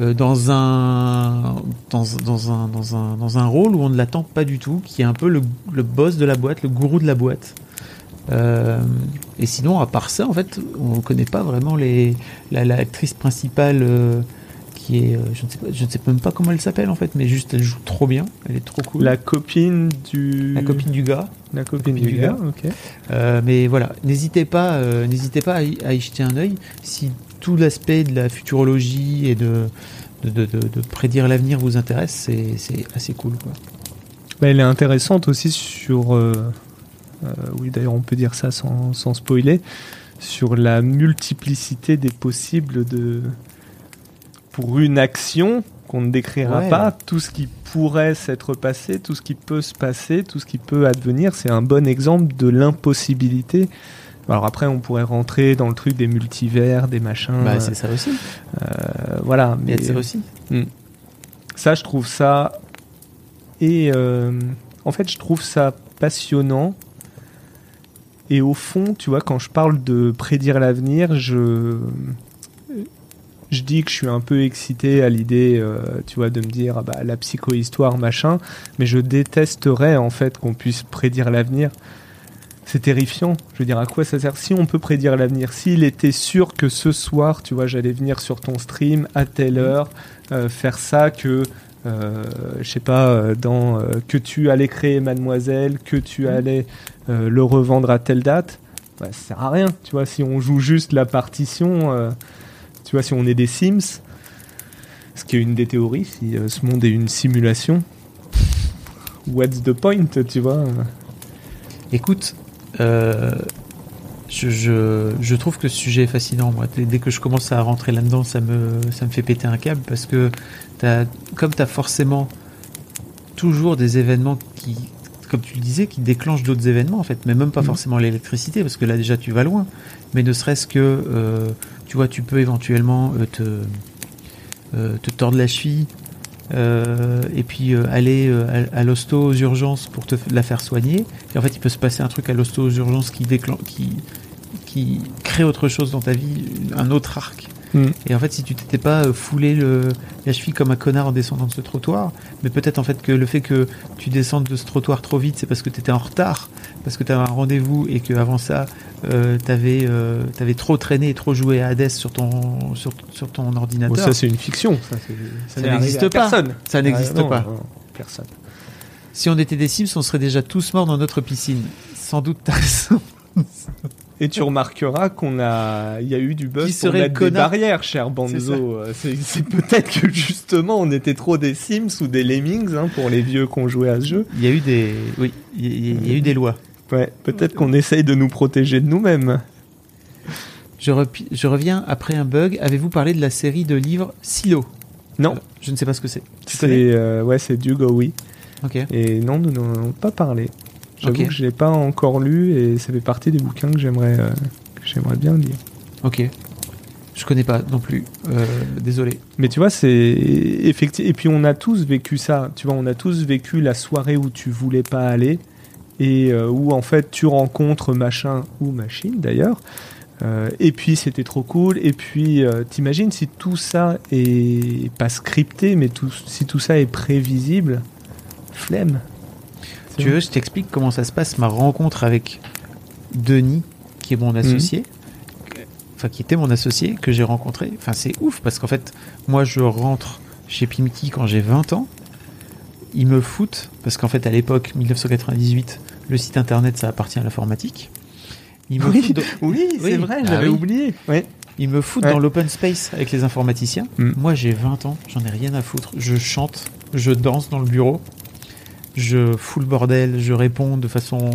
dans un dans, dans un dans un dans un rôle où on ne l'attend pas du tout, qui est un peu le, le boss de la boîte, le gourou de la boîte. Euh, et sinon, à part ça, en fait, on ne connaît pas vraiment les la- l'actrice principale. euh, qui est, euh, je ne sais pas, je ne sais même pas comment elle s'appelle en fait, mais juste elle joue trop bien, elle est trop cool. La copine du. la copine du gars. La copine, copine du, du gars. gars. Ok. Euh, mais voilà, n'hésitez pas, euh, n'hésitez pas à y, à y jeter un œil. Si tout l'aspect de la futurologie et de, de, de- de- de prédire l'avenir vous intéresse, c'est, c'est assez cool. Quoi. Bah, elle est intéressante aussi sur. euh, oui, d'ailleurs, on peut dire ça sans, sans spoiler. Sur la multiplicité des possibles de. Pour une action qu'on ne décrira Ouais. pas, tout ce qui pourrait s'être passé, tout ce qui peut se passer, tout ce qui peut advenir, c'est un bon exemple de l'impossibilité. Alors après, on pourrait rentrer dans le truc des multivers, des machins. Bah, c'est ça aussi. euh, voilà. Mais- de ça aussi. ça, je trouve ça. Et euh, en fait, je trouve ça passionnant. Et au fond, tu vois, quand je parle de prédire l'avenir, je. Je dis que je suis un peu excité à l'idée, euh, tu vois, de me dire ah bah, la psychohistoire, machin, mais je détesterais en fait qu'on puisse prédire l'avenir. C'est terrifiant. Je veux dire, à quoi ça sert? Si on peut prédire l'avenir, s'il était sûr que ce soir, tu vois, j'allais venir sur ton stream à telle heure, euh, faire ça, que euh, je sais pas, euh, dans euh, que tu allais créer Mademoiselle, que tu allais euh, le revendre à telle date, bah, ça sert à rien. Tu vois, si on joue juste la partition, tu vois, si on est des Sims, ce qui est une des théories, si ce monde est une simulation, what's the point, tu vois? Écoute, euh, je, je, je trouve que ce sujet est fascinant. Moi. Dès, dès que je commence à rentrer là-dedans, ça me, ça me fait péter un câble parce que t'as, comme tu as forcément toujours des événements qui, comme tu le disais, qui déclenchent d'autres événements en fait, mais même pas Mhm. forcément l'électricité parce que là déjà tu vas loin, mais ne serait-ce que, euh, tu vois, tu peux éventuellement euh, te, euh, te tordre la cheville. et puis aller à, à l'hosto aux urgences pour te la faire soigner et en fait il peut se passer un truc à l'hosto aux urgences qui déclen qui qui crée autre chose dans ta vie, un autre arc. Mm. Et en fait, si tu t'étais pas euh, foulé le, la cheville comme un connard en descendant de ce trottoir, mais peut-être en fait que le fait que tu descendes de ce trottoir trop vite, c'est parce que tu étais en retard, parce que tu avais un rendez-vous et que avant ça, euh, t'avais euh, t'avais trop traîné et trop joué à Hades sur ton sur, sur ton ordinateur. Bon, ça, c'est une fiction. Ça, n'existe pas. Personne. Ça n'existe Ah, pas. non, personne. Si on était des Sims, on serait déjà tous morts dans notre piscine. Sans doute t'as raison. Et tu remarqueras qu'on a, il y a eu du buzz Qui pour mettre des barrières, cher C'est Banzo. Euh, C'est peut-être que justement on était trop des Sims ou des Lemmings hein, pour les vieux qu'on jouait à ce jeu. Il y a eu des, oui, il y a- il y a eu des lois. Ouais, peut-être qu'on essaye de nous protéger de nous-mêmes. Je, reviens après un bug. Avez-vous parlé de la série de livres Silo? Non, Euh, Je ne sais pas ce que c'est. C'est euh, ouais, c'est Dugo, oui. Ok. Et non, nous n'en avons pas parlé. J'avoue Ok. que je l'ai pas encore lu et ça fait partie des bouquins que j'aimerais euh, j'aimerais bien lire. Ok. Je connais pas non plus. Euh, désolé. Mais tu vois, c'est effectivement. Et puis on a tous vécu ça. Tu vois, on a tous vécu la soirée où tu voulais pas aller et euh, où en fait tu rencontres machin ou machine d'ailleurs. Euh, et puis c'était trop cool. Et puis euh, t'imagines si tout ça est pas scripté, mais tout, si tout ça est prévisible, flemme. Tu veux, je t'explique comment ça se passe ma rencontre avec Denis, qui est mon associé. Enfin, qui était mon associé que j'ai rencontré. Enfin, c'est ouf parce qu'en fait, moi, je rentre chez Pimki quand j'ai 20 ans. Ils me foutent parce qu'en fait, à l'époque, 1998, le site internet, ça appartient à l'informatique. Ils me Oui, foutent dans- Oui, Oui. c'est vrai, Ah j'avais oui. oublié. Ouais. Ils me foutent Ouais. dans l'open space avec les informaticiens. Mm. Moi, j'ai 20 ans, j'en ai rien à foutre. Je chante, je danse dans le bureau, je fous le bordel, je réponds de façon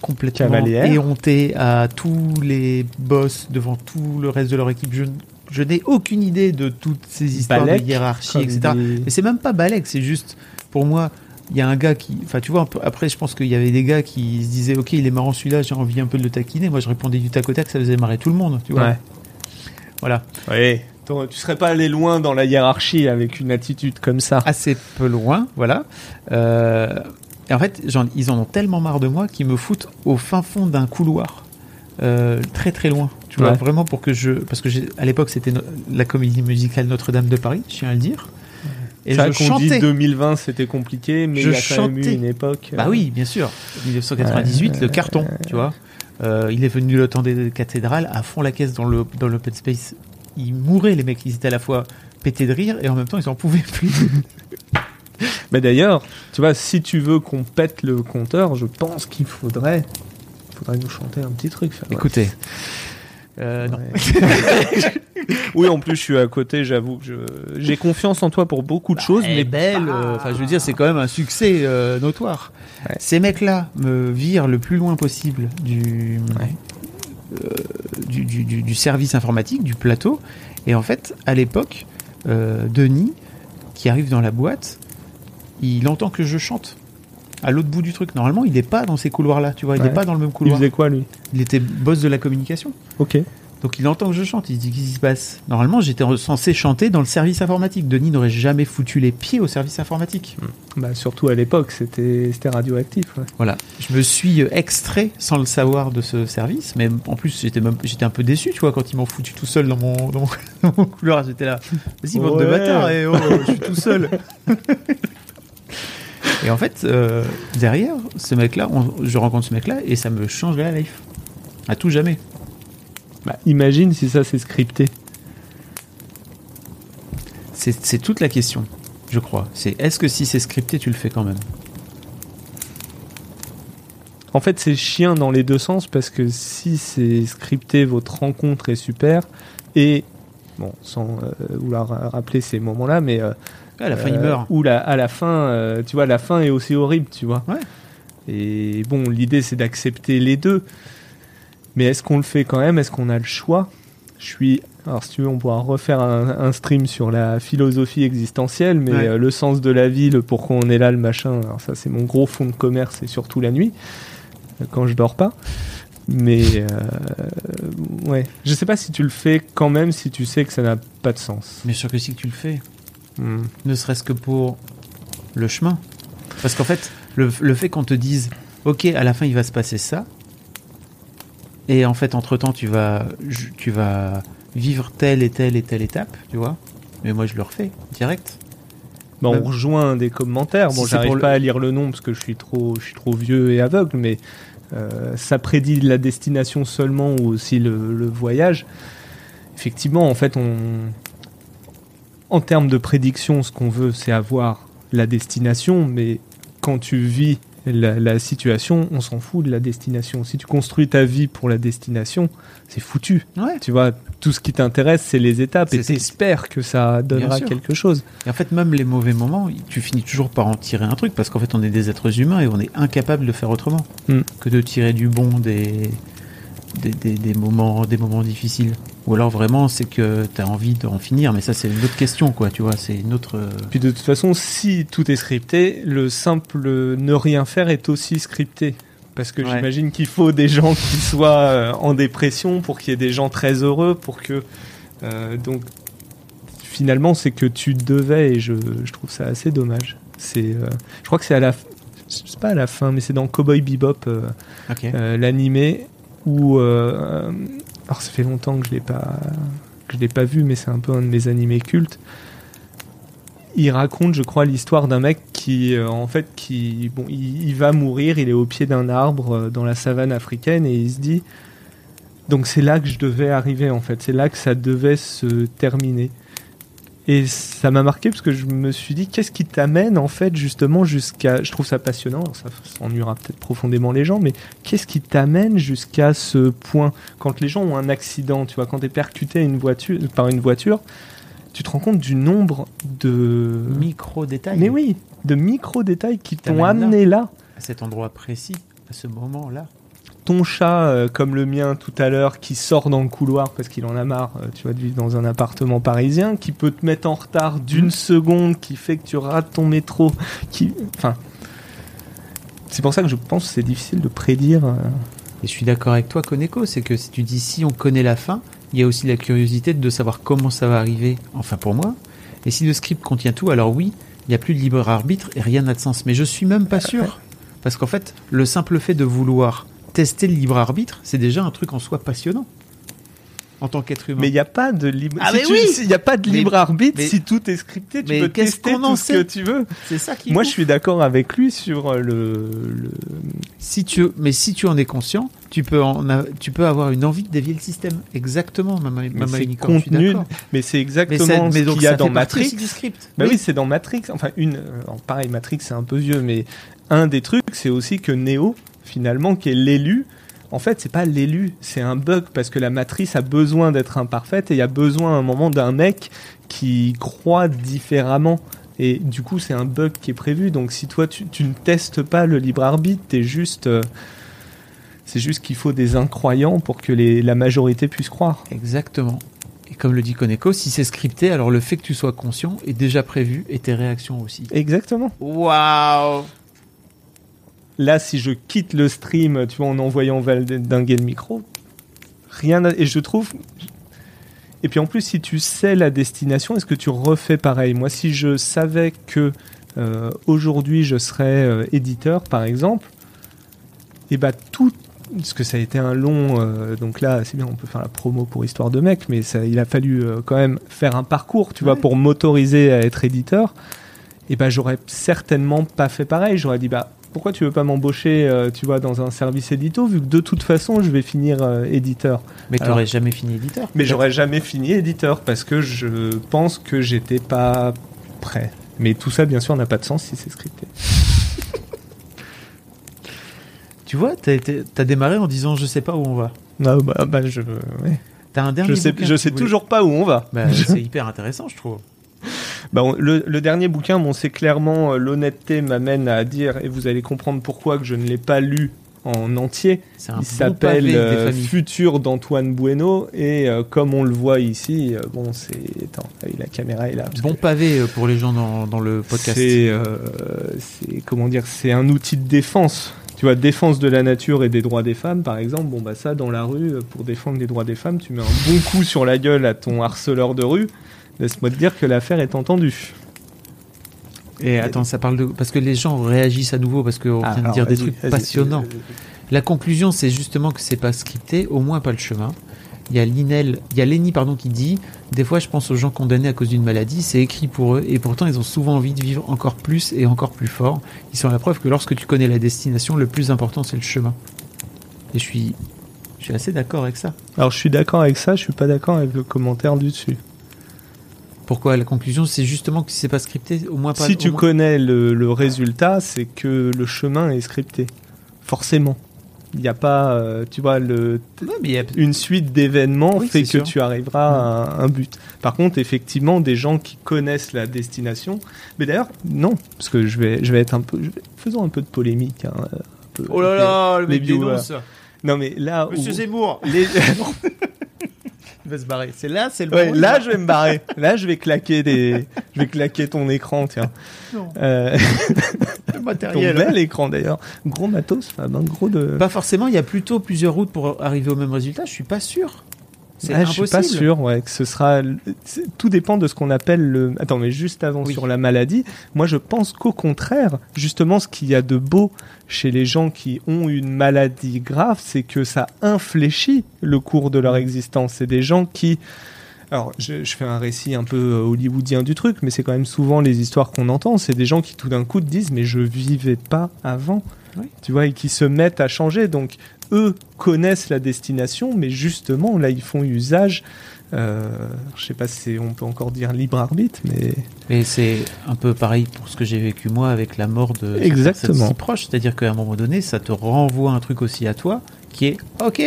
complètement Cavalière. éhontée à tous les boss devant tout le reste de leur équipe. Je, je n'ai aucune idée de toutes ces histoires de hiérarchie, etc. des- Mais c'est même pas balèque, c'est juste, pour moi, il y a un gars qui. Enfin, tu vois, après, je pense qu'il y avait des gars qui se disaient, OK, il est marrant celui-là, j'ai envie un peu de le taquiner. Moi, je répondais du tac au tac, ça faisait marrer tout le monde, tu vois. Ouais. Voilà. Ouais. Tu serais pas allé loin dans la hiérarchie avec une attitude comme ça. Assez peu loin, voilà. Euh, et en fait, ils en ont tellement marre de moi qu'ils me foutent au fin fond d'un couloir. euh, très très loin, tu vois, Ouais. vraiment pour que je, parce que à l'époque c'était no- la comédie musicale Notre-Dame de Paris, je tiens à le dire, et vrai je qu'on dit chantais. 2020 c'était compliqué, mais Je il y a quand même eu chantais. une époque. Bah euh, oui, bien sûr. 1998, le carton, tu vois. Euh, il est venu le temps des cathédrales, à fond la caisse dans le dans l'open space. Ils mouraient les mecs, ils étaient à la fois pétés de rire et en même temps ils en pouvaient plus. Mais d'ailleurs, tu vois, si tu veux qu'on pète le compteur, je pense qu'il faudrait, faudrait nous chanter un petit truc. faire- Écoutez, euh, non. Oui, en plus, je suis à côté, j'avoue j'ai confiance en toi pour beaucoup de choses, Elle mais est belle. euh, Enfin, je veux dire, c'est quand même un succès euh, notoire. Ouais. Ces mecs-là me virent le plus loin possible du, du, du- service informatique, du plateau. Et en fait, à l'époque, euh, Denis, qui arrive dans la boîte, il entend que je chante. À l'autre bout du truc. Normalement, il n'est pas dans ces couloirs-là, tu vois. Il n'est Ouais. pas dans le même il couloir. faisait quoi lui? Il était boss de la communication. Ok. Donc il entend que je chante, il se dit qu'est-ce qui se passe? Normalement j'étais censé chanter dans le service informatique. Denis n'aurait jamais foutu les pieds au service informatique. Bah, surtout à l'époque, c'était radioactif. ouais. Voilà. Je me suis euh, extrait sans le savoir de ce service, mais en plus j'étais un peu déçu, tu vois, quand ils m'ont foutu tout seul dans mon, dans mon, dans mon couloir. J'étais là, vas-y bande de bâtards, et oh, je suis tout seul. et en fait, euh, derrière, ce mec-là, je rencontre ce mec-là et ça me change la life. À tout jamais. Bah, imagine si ça c'est scripté. C'est toute la question, je crois. C'est est-ce que si c'est scripté, tu le fais quand même? En fait, c'est chien dans les deux sens parce que si c'est scripté, votre rencontre est super et bon, sans euh, vouloir rappeler ces moments-là, mais euh, À la fin, il euh, meurt. Ou la, à la fin, euh, tu vois, la fin est aussi horrible, tu vois. Ouais. Et bon, l'idée c'est d'accepter les deux. Mais est-ce qu'on le fait quand même? Est-ce qu'on a le choix? Je suis. Alors, si tu veux, on pourra refaire un, un stream sur la philosophie existentielle, mais Ouais. euh, le sens de la vie, le pourquoi on est là, le machin. Alors, ça, c'est mon gros fond de commerce et surtout la nuit, euh, quand je dors pas. Mais euh, ouais, je sais pas si tu le fais quand même si tu sais que ça n'a pas de sens. Mais sûr que si que tu le fais, Hmm. ne serait-ce que pour le chemin. Parce qu'en fait, le, le fait qu'on te dise, ok, à la fin il va se passer ça, Et en fait, entre temps, tu vas, tu vas vivre telle et telle et telle étape, tu vois. Mais moi, je le refais direct. Bah, on rejoint des commentaires. Bon, Si j'arrive le- pas à lire le nom parce que je suis trop, je suis trop vieux et aveugle, mais euh, ça prédit la destination seulement ou aussi le, le voyage. Effectivement, en fait, on, en termes de prédiction, ce qu'on veut, c'est avoir la destination, mais quand tu vis la, la situation, on s'en fout de la destination. Si tu construis ta vie pour la destination, c'est foutu. Ouais. Tu vois, tout ce qui t'intéresse, c'est les étapes et t'espères que ça donnera quelque chose. Et en fait, même les mauvais moments, tu finis toujours par en tirer un truc parce qu'en fait, on est des êtres humains et on est incapable de faire autrement Mm. que de tirer du bon des, des, des- des moments, des moments difficiles. Ou alors vraiment, c'est que tu as envie d'en finir, mais ça, c'est une autre question, quoi. Tu vois, c'est une autre. euh, Puis de toute façon, si tout est scripté, le simple ne rien faire est aussi scripté. Parce que Ouais. j'imagine qu'il faut des gens qui soient euh, en dépression pour qu'il y ait des gens très heureux, pour que... euh, donc, finalement, c'est que tu devais, et je, je trouve ça assez dommage. C'est, euh, je crois que c'est à la... Je sais pas à la fin, mais c'est dans Cowboy Bebop, euh, euh, l'animé, où... euh, alors ça fait longtemps que je l'ai pas l'ai pas vu, mais c'est un peu un de mes animés cultes. Il raconte, je crois, l'histoire d'un mec qui, euh, en fait, qui, il va mourir, il est au pied d'un arbre euh, dans la savane africaine et il se dit, donc c'est là que je devais arriver, en fait, c'est là que ça devait se terminer. Et ça m'a marqué parce que je me suis dit, qu'est-ce qui t'amène, en fait, justement, jusqu'à, je trouve ça passionnant, alors ça, ça ennuiera peut-être profondément les gens, mais qu'est-ce qui t'amène jusqu'à ce point? Quand les gens ont un accident, tu vois, quand t'es percuté une voiture, par une voiture, tu te rends compte du nombre de... Micro détail. Mais oui, de micro-détails qui t'ont là. amené là. À cet endroit précis, à ce moment-là. Ton chat, euh, comme le mien tout à l'heure, qui sort dans le couloir parce qu'il en a marre, euh, tu vois, de vivre dans un appartement parisien, qui peut te mettre en retard d'une seconde, qui fait que tu rates ton métro, qui... Enfin... C'est pour ça que je pense que c'est difficile de prédire... euh, Et je suis d'accord avec toi, Koneko, c'est que si tu dis si on connaît la fin, il y a aussi la curiosité de savoir comment ça va arriver, enfin pour moi. Et si le script contient tout, alors oui, il n'y a plus de libre arbitre et rien n'a de sens. Mais je suis même pas sûr. Parce qu'en fait, le simple fait de vouloir tester le libre arbitre, c'est déjà un truc en soi passionnant. En tant qu'être humain. Mais il n'y a pas de libre. Ah, si mais tu- oui si- Il n'y a pas de Mais- libre arbitre mais- si tout est scripté. Tu mais peux qu'est-ce tester qu'on en tout ce que tu veux. c'est ça qui. Moi, ouf. je suis d'accord avec lui sur euh, le. le- Si tu, mais si tu en es conscient, tu peux en a- tu peux avoir une envie de dévier le système. Exactement, maman, mais maman c'est contenu. Mais c'est Mais, exactement mais ce donc qu'il y a ça dans Matrix. du script. Bah oui, c'est dans Matrix. Enfin, une. euh, alors, pareil, Matrix, c'est un peu vieux, mais un des trucs, c'est aussi que Neo, finalement, qui est l'élu. En fait, c'est pas l'élu, c'est un bug parce que la matrice a besoin d'être imparfaite et il y a besoin à un moment d'un mec qui croit différemment. Et du coup, c'est un bug qui est prévu. Donc, si toi, tu, tu ne testes pas le libre arbitre, t'es juste. euh, c'est juste qu'il faut des incroyants pour que les, la majorité puisse croire. Exactement. Et comme le dit Koneko, si c'est scripté, alors le fait que tu sois conscient est déjà prévu et tes réactions aussi. Exactement. Waouh Là, si je quitte le stream, tu vois, en envoyant valdinguer le micro, rien. Et je trouve. Et puis en plus, si tu sais la destination, est-ce que tu refais pareil? Moi, si je savais que euh, aujourd'hui je serais euh, éditeur, par exemple, et bah tout. Parce que ça a été un long. euh, donc là, c'est bien, on peut faire la promo pour Histoire de mec, mais ça, il a fallu euh, quand même faire un parcours, tu vois, pour m'autoriser à être éditeur. Et bah, j'aurais certainement pas fait pareil. J'aurais dit, bah, pourquoi tu veux pas m'embaucher, euh, tu vois, dans un service édito, vu que de toute façon, je vais finir euh, éditeur. Mais Alors- t'aurais jamais fini éditeur. Mais j'aurais jamais fini éditeur parce que je pense que j'étais pas prêt. Mais tout ça, bien sûr, n'a pas de sens si c'est scripté. Tu vois, t'as été- t'as démarré en disant je sais pas où on va. Ah, bah, bah, je, ouais. T'as un je dernier sais, je sais tu toujours pas où on va. Bah, c'est hyper intéressant, je trouve. Bah, on- le, le dernier bouquin, bon, c'est clairement euh, l'honnêteté m'amène à dire, et vous allez comprendre pourquoi que je ne l'ai pas lu en entier. Il s'appelle euh. Futur d'Antoine Bueno et euh, comme on le voit ici, euh, bon c'est attends, ah la caméra est là. Bon pavé pour les gens dans, dans le podcast. C'est c'est comment dire, c'est un outil de défense. Tu vois, défense de la nature et des droits des femmes, par exemple. Bon bah ça, dans la rue, pour défendre les droits des femmes, tu mets un bon coup sur la gueule à ton harceleur de rue. Laisse-moi te dire que l'affaire est entendue. Et attends, ça parle de parce que les gens réagissent à nouveau parce qu'on vient de dire des trucs passionnants. La conclusion, c'est justement que c'est pas scripté, au moins pas le chemin. Il y a Linel, il y a Lenny pardon qui dit des fois je pense aux gens condamnés à cause d'une maladie, c'est écrit pour eux et pourtant ils ont souvent envie de vivre encore plus et encore plus fort. Ils sont la preuve que lorsque tu connais la destination, le plus important c'est le chemin. Et je suis je suis assez d'accord avec ça. Alors je suis d'accord avec ça, je suis pas d'accord avec le commentaire du dessus. Pourquoi la conclusion c'est justement que c'est pas scripté, au moins pas si tu moins- connais le, le résultat, c'est que le chemin est scripté. Forcément. Il n'y a pas, euh, tu vois, le, Ouais, mais il y a- une suite d'événements Oui, fait que sûr. tu arriveras à un but. Par contre, effectivement, des gens qui connaissent la destination, mais d'ailleurs, non, parce que je vais, je vais être un peu, je vais- faisons un peu de polémique. hein, un peu. Oh là là, le Les mec viewers. dénonce. Non, mais là, Monsieur où- Zemmour, les- il va se barrer. C'est là, c'est le Ouais, moment là, je vais me barrer. Là, je vais claquer des, je vais claquer ton écran, tiens. Non. Euh, ton bel écran d'ailleurs, gros matos, Fab, hein, gros de. Pas forcément, il y a plutôt plusieurs routes pour arriver au même résultat, je suis pas sûr. C'est Ah, je impossible. suis pas sûr, ouais, que ce sera. Tout dépend de ce qu'on appelle le. Attends, mais juste avant Oui. sur la maladie, moi je pense qu'au contraire, justement, ce qu'il y a de beau chez les gens qui ont une maladie grave, c'est que ça infléchit le cours de leur existence. C'est des gens qui. Alors, je, je fais un récit un peu euh, hollywoodien du truc, mais c'est quand même souvent les histoires qu'on entend. C'est des gens qui tout d'un coup te disent, mais je vivais pas avant. Oui. Tu vois, et qui se mettent à changer. Donc, eux connaissent la destination, mais justement, là, ils font usage. Euh, je sais pas si on peut encore dire libre arbitre, mais Mais c'est un peu pareil pour ce que j'ai vécu moi avec la mort de Exactement. si proche. C'est-à-dire qu'à un moment donné, ça te renvoie un truc aussi à toi qui est OK.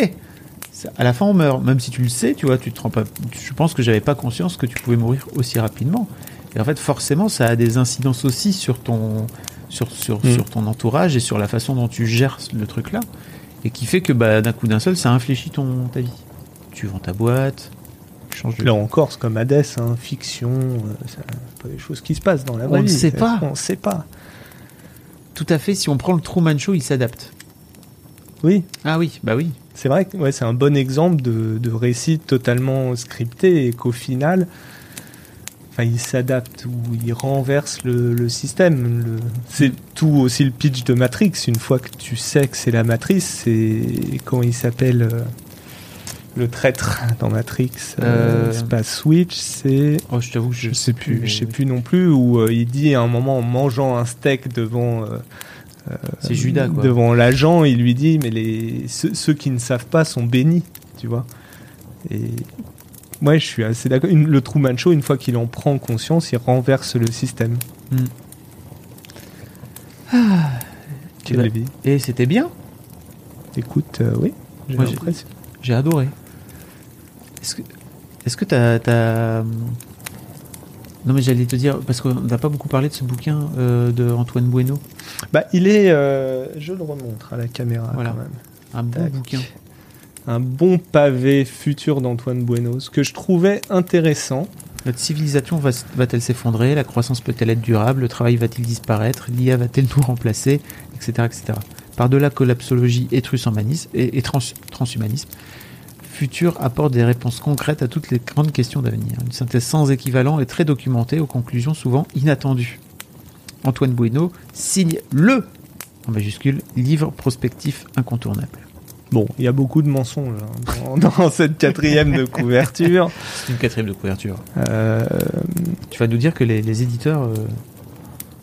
À la fin, on meurt. Même si tu le sais, tu vois, tu te rends pas. Je pense que j'avais pas conscience que tu pouvais mourir aussi rapidement. Et en fait, forcément, ça a des incidences aussi sur ton, sur, sur, Mm. sur ton entourage et sur la façon dont tu gères le truc là. Et qui fait que bah, d'un coup d'un seul, ça infléchit ton, ta vie. Tu vends ta boîte, tu changes de là encore, c'est comme Hades, hein, fiction, euh, c'est pas des choses qui se passent dans la On vraie ne vie. sait pas. On ne sait pas. Tout à fait. Si on prend le Truman Show, il s'adapte. Oui, Ah oui, bah oui. c'est vrai que ouais, c'est un bon exemple de, de récit totalement scripté et qu'au final, enfin, il s'adapte ou il renverse le, le système. Le- C'est tout aussi le pitch de Matrix. Une fois que tu sais que c'est la matrice, c'est quand il s'appelle euh, le traître dans Matrix. euh, Euh, c'est pas Switch, c'est Oh, je t'avoue que je, je sais plus, mais je sais plus non plus où euh, il dit à un moment en mangeant un steak devant C'est Judas, quoi. devant l'agent, il lui dit mais les ceux, ceux qui ne savent pas sont bénis, tu vois. Et moi je suis assez d'accord. Le Truman Show, une fois qu'il en prend conscience, il renverse le système. Hmm. Quelle bah, vie. Et c'était bien. Écoute, euh, oui, j'ai l'impression. Adoré. Est-ce que, est-ce que t'as, Non, mais j'allais te dire parce qu'on n'a pas beaucoup parlé de ce bouquin euh, de Antoine Bueno. Bah, il est, euh, je le remontre à la caméra Voilà. quand même. Un Tac. bouquin. Un bon pavé futur d'Antoine Bueno, ce que je trouvais intéressant. Notre civilisation va, va-t-elle s'effondrer? La croissance peut-elle être durable? Le travail va-t-il disparaître? L'IA va-t-elle nous remplacer? Etc. etc. Par-delà collapsologie et, et, et trans- transhumanisme, Futur apporte des réponses concrètes à toutes les grandes questions d'avenir. Une synthèse sans équivalent et très documentée, aux conclusions souvent inattendues. Antoine Bueno signe le, en majuscule, livre prospectif incontournable. Bon, il y a beaucoup de mensonges hein, dans, dans cette quatrième de couverture. C'est une quatrième de couverture. Euh, Tu vas nous dire que les, les éditeurs euh,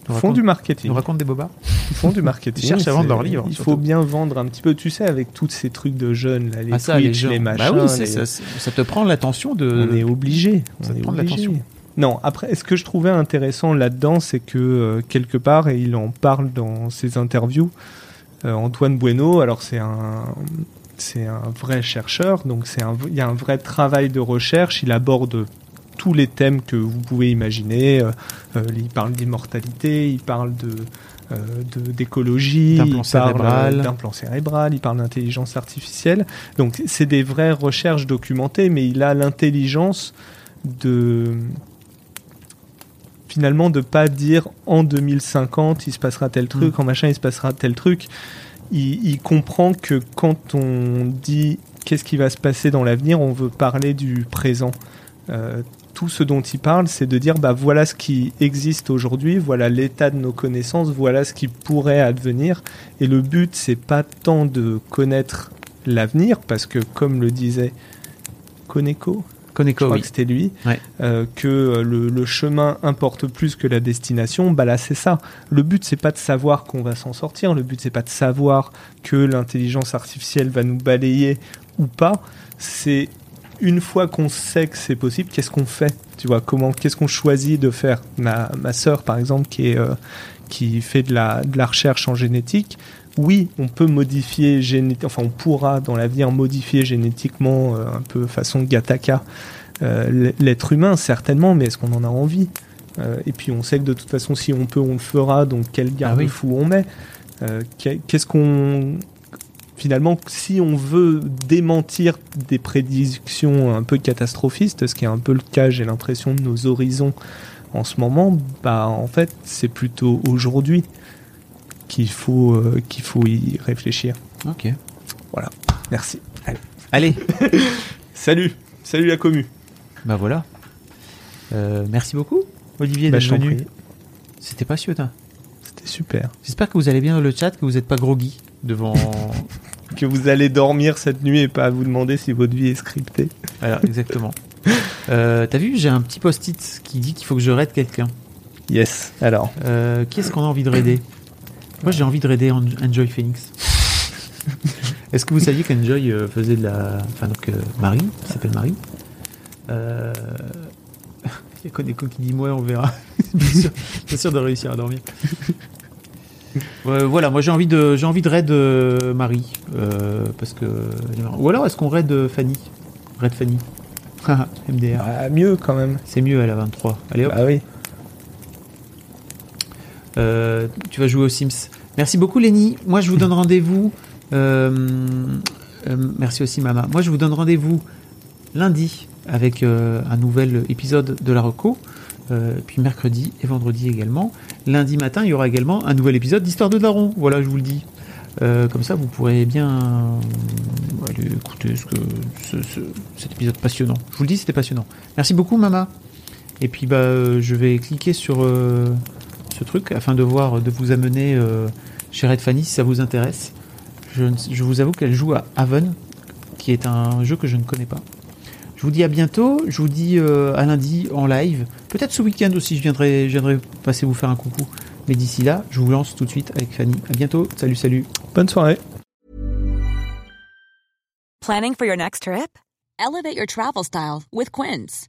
font racontent, du marketing. nous racontent des bobards Ils font du marketing. Ils cherchent à vendre leurs livres, Il surtout. faut bien vendre un petit peu. Tu sais, avec tous ces trucs de jeunes, là, les Ah, ça, Twitch, les les, gens. machins. Bah oui, les- ça, te prend l'attention de. On est obligé. Ça on te est prend l'attention. Non, après, ce que je trouvais intéressant là-dedans, c'est que euh, quelque part, et il en parle dans ses interviews, Antoine Bueno, alors c'est un, c'est un vrai chercheur, donc c'est un, il y a un vrai travail de recherche. Il aborde tous les thèmes que vous pouvez imaginer. Euh, euh, il parle d'immortalité, il parle de euh, d'écologie, D'implant il parle euh, d'implant cérébral, il parle d'intelligence artificielle. Donc c'est des vraies recherches documentées, mais il a l'intelligence de finalement de pas dire en 2050 il se passera tel truc, Mm. en machin il se passera tel truc. Il, il comprend que quand on dit qu'est-ce qui va se passer dans l'avenir, on veut parler du présent. Euh, tout ce dont il parle, c'est de dire bah voilà ce qui existe aujourd'hui, voilà l'état de nos connaissances, voilà ce qui pourrait advenir. Et le but, c'est pas tant de connaître l'avenir, parce que comme le disait Koneko, Koneko, je crois oui. que c'était lui, Ouais. euh, que euh, le, le chemin importe plus que la destination, bah là c'est ça. Le but c'est pas de savoir qu'on va s'en sortir, le but c'est pas de savoir que l'intelligence artificielle va nous balayer ou pas. C'est une fois qu'on sait que c'est possible, qu'est-ce qu'on fait Tu vois comment Qu'est-ce qu'on choisit de faire? Ma ma sœur par exemple qui est euh, qui fait de la de la recherche en génétique. Oui, on peut modifier génétiquement, enfin on pourra dans l'avenir modifier génétiquement euh, un peu façon Gattaca euh, l'être humain certainement, mais est-ce qu'on en a envie? Euh, Et puis on sait que de toute façon si on peut on le fera, donc quel garde-fou on met? Euh, qu'est- Qu'est-ce qu'on finalement si on veut démentir des prédictions un peu catastrophistes, ce qui est un peu le cas j'ai l'impression de nos horizons en ce moment, bah en fait c'est plutôt aujourd'hui qu'il faut euh, qu'il faut y réfléchir. Ok. Voilà. Merci. Allez. Allez, Salut. Salut la commu. bah voilà. Euh, merci beaucoup, Olivier, Bah, d'être venu. C'était passionnant. C'était super. J'espère que vous allez bien dans le chat, que vous n'êtes pas groggy devant. Que vous allez dormir cette nuit et pas à vous demander si votre vie est scriptée. Alors, exactement. Euh, T'as vu, j'ai un petit post-it qui dit qu'il faut que je raide quelqu'un. Yes. Alors. Euh, qui est-ce qu'on a envie de raider? Moi, j'ai envie de raider En- Enjoy Phoenix. Est-ce que vous saviez qu'Enjoy euh, faisait de la. Enfin, donc, euh, Marie, s'appelle Marie. Euh... Il y a Koneko qui dit Moi, on verra. bien, sûr, bien sûr de réussir à dormir. Euh, voilà, moi j'ai envie de j'ai envie de raid euh, Marie euh, parce que ou alors est-ce qu'on raid Fanny? Raid Fanny MDR Bah, mieux quand même. c'est mieux elle a 23 allez hop Bah oui. Euh, tu vas jouer aux Sims. Merci beaucoup Lenny. Moi je vous donne rendez-vous. euh, euh, merci aussi Mama. Moi je vous donne rendez-vous lundi avec un nouvel épisode de la Reco. Puis mercredi et vendredi également. Lundi matin, il y aura également un nouvel épisode d'Histoire de Daron. Voilà, je vous le dis. Comme ça, vous pourrez bien écouter cet épisode passionnant. Je vous le dis, c'était passionnant. Merci beaucoup, Mama. Et puis, bah, je vais cliquer sur ce truc afin de voir, de vous amener euh, chez Red Fanny si ça vous intéresse. Je, vous avoue qu'elle joue à Haven, qui est un jeu que je ne connais pas. Je vous dis à bientôt. Je vous dis euh, à lundi en live. Peut-être ce week-end aussi, je viendrai, je viendrai passer vous faire un coucou. Mais d'ici là, je vous lance tout de suite avec Fanny. À bientôt. Salut, salut. Bonne soirée. Planning for your next trip? Elevate your travel style with Quince.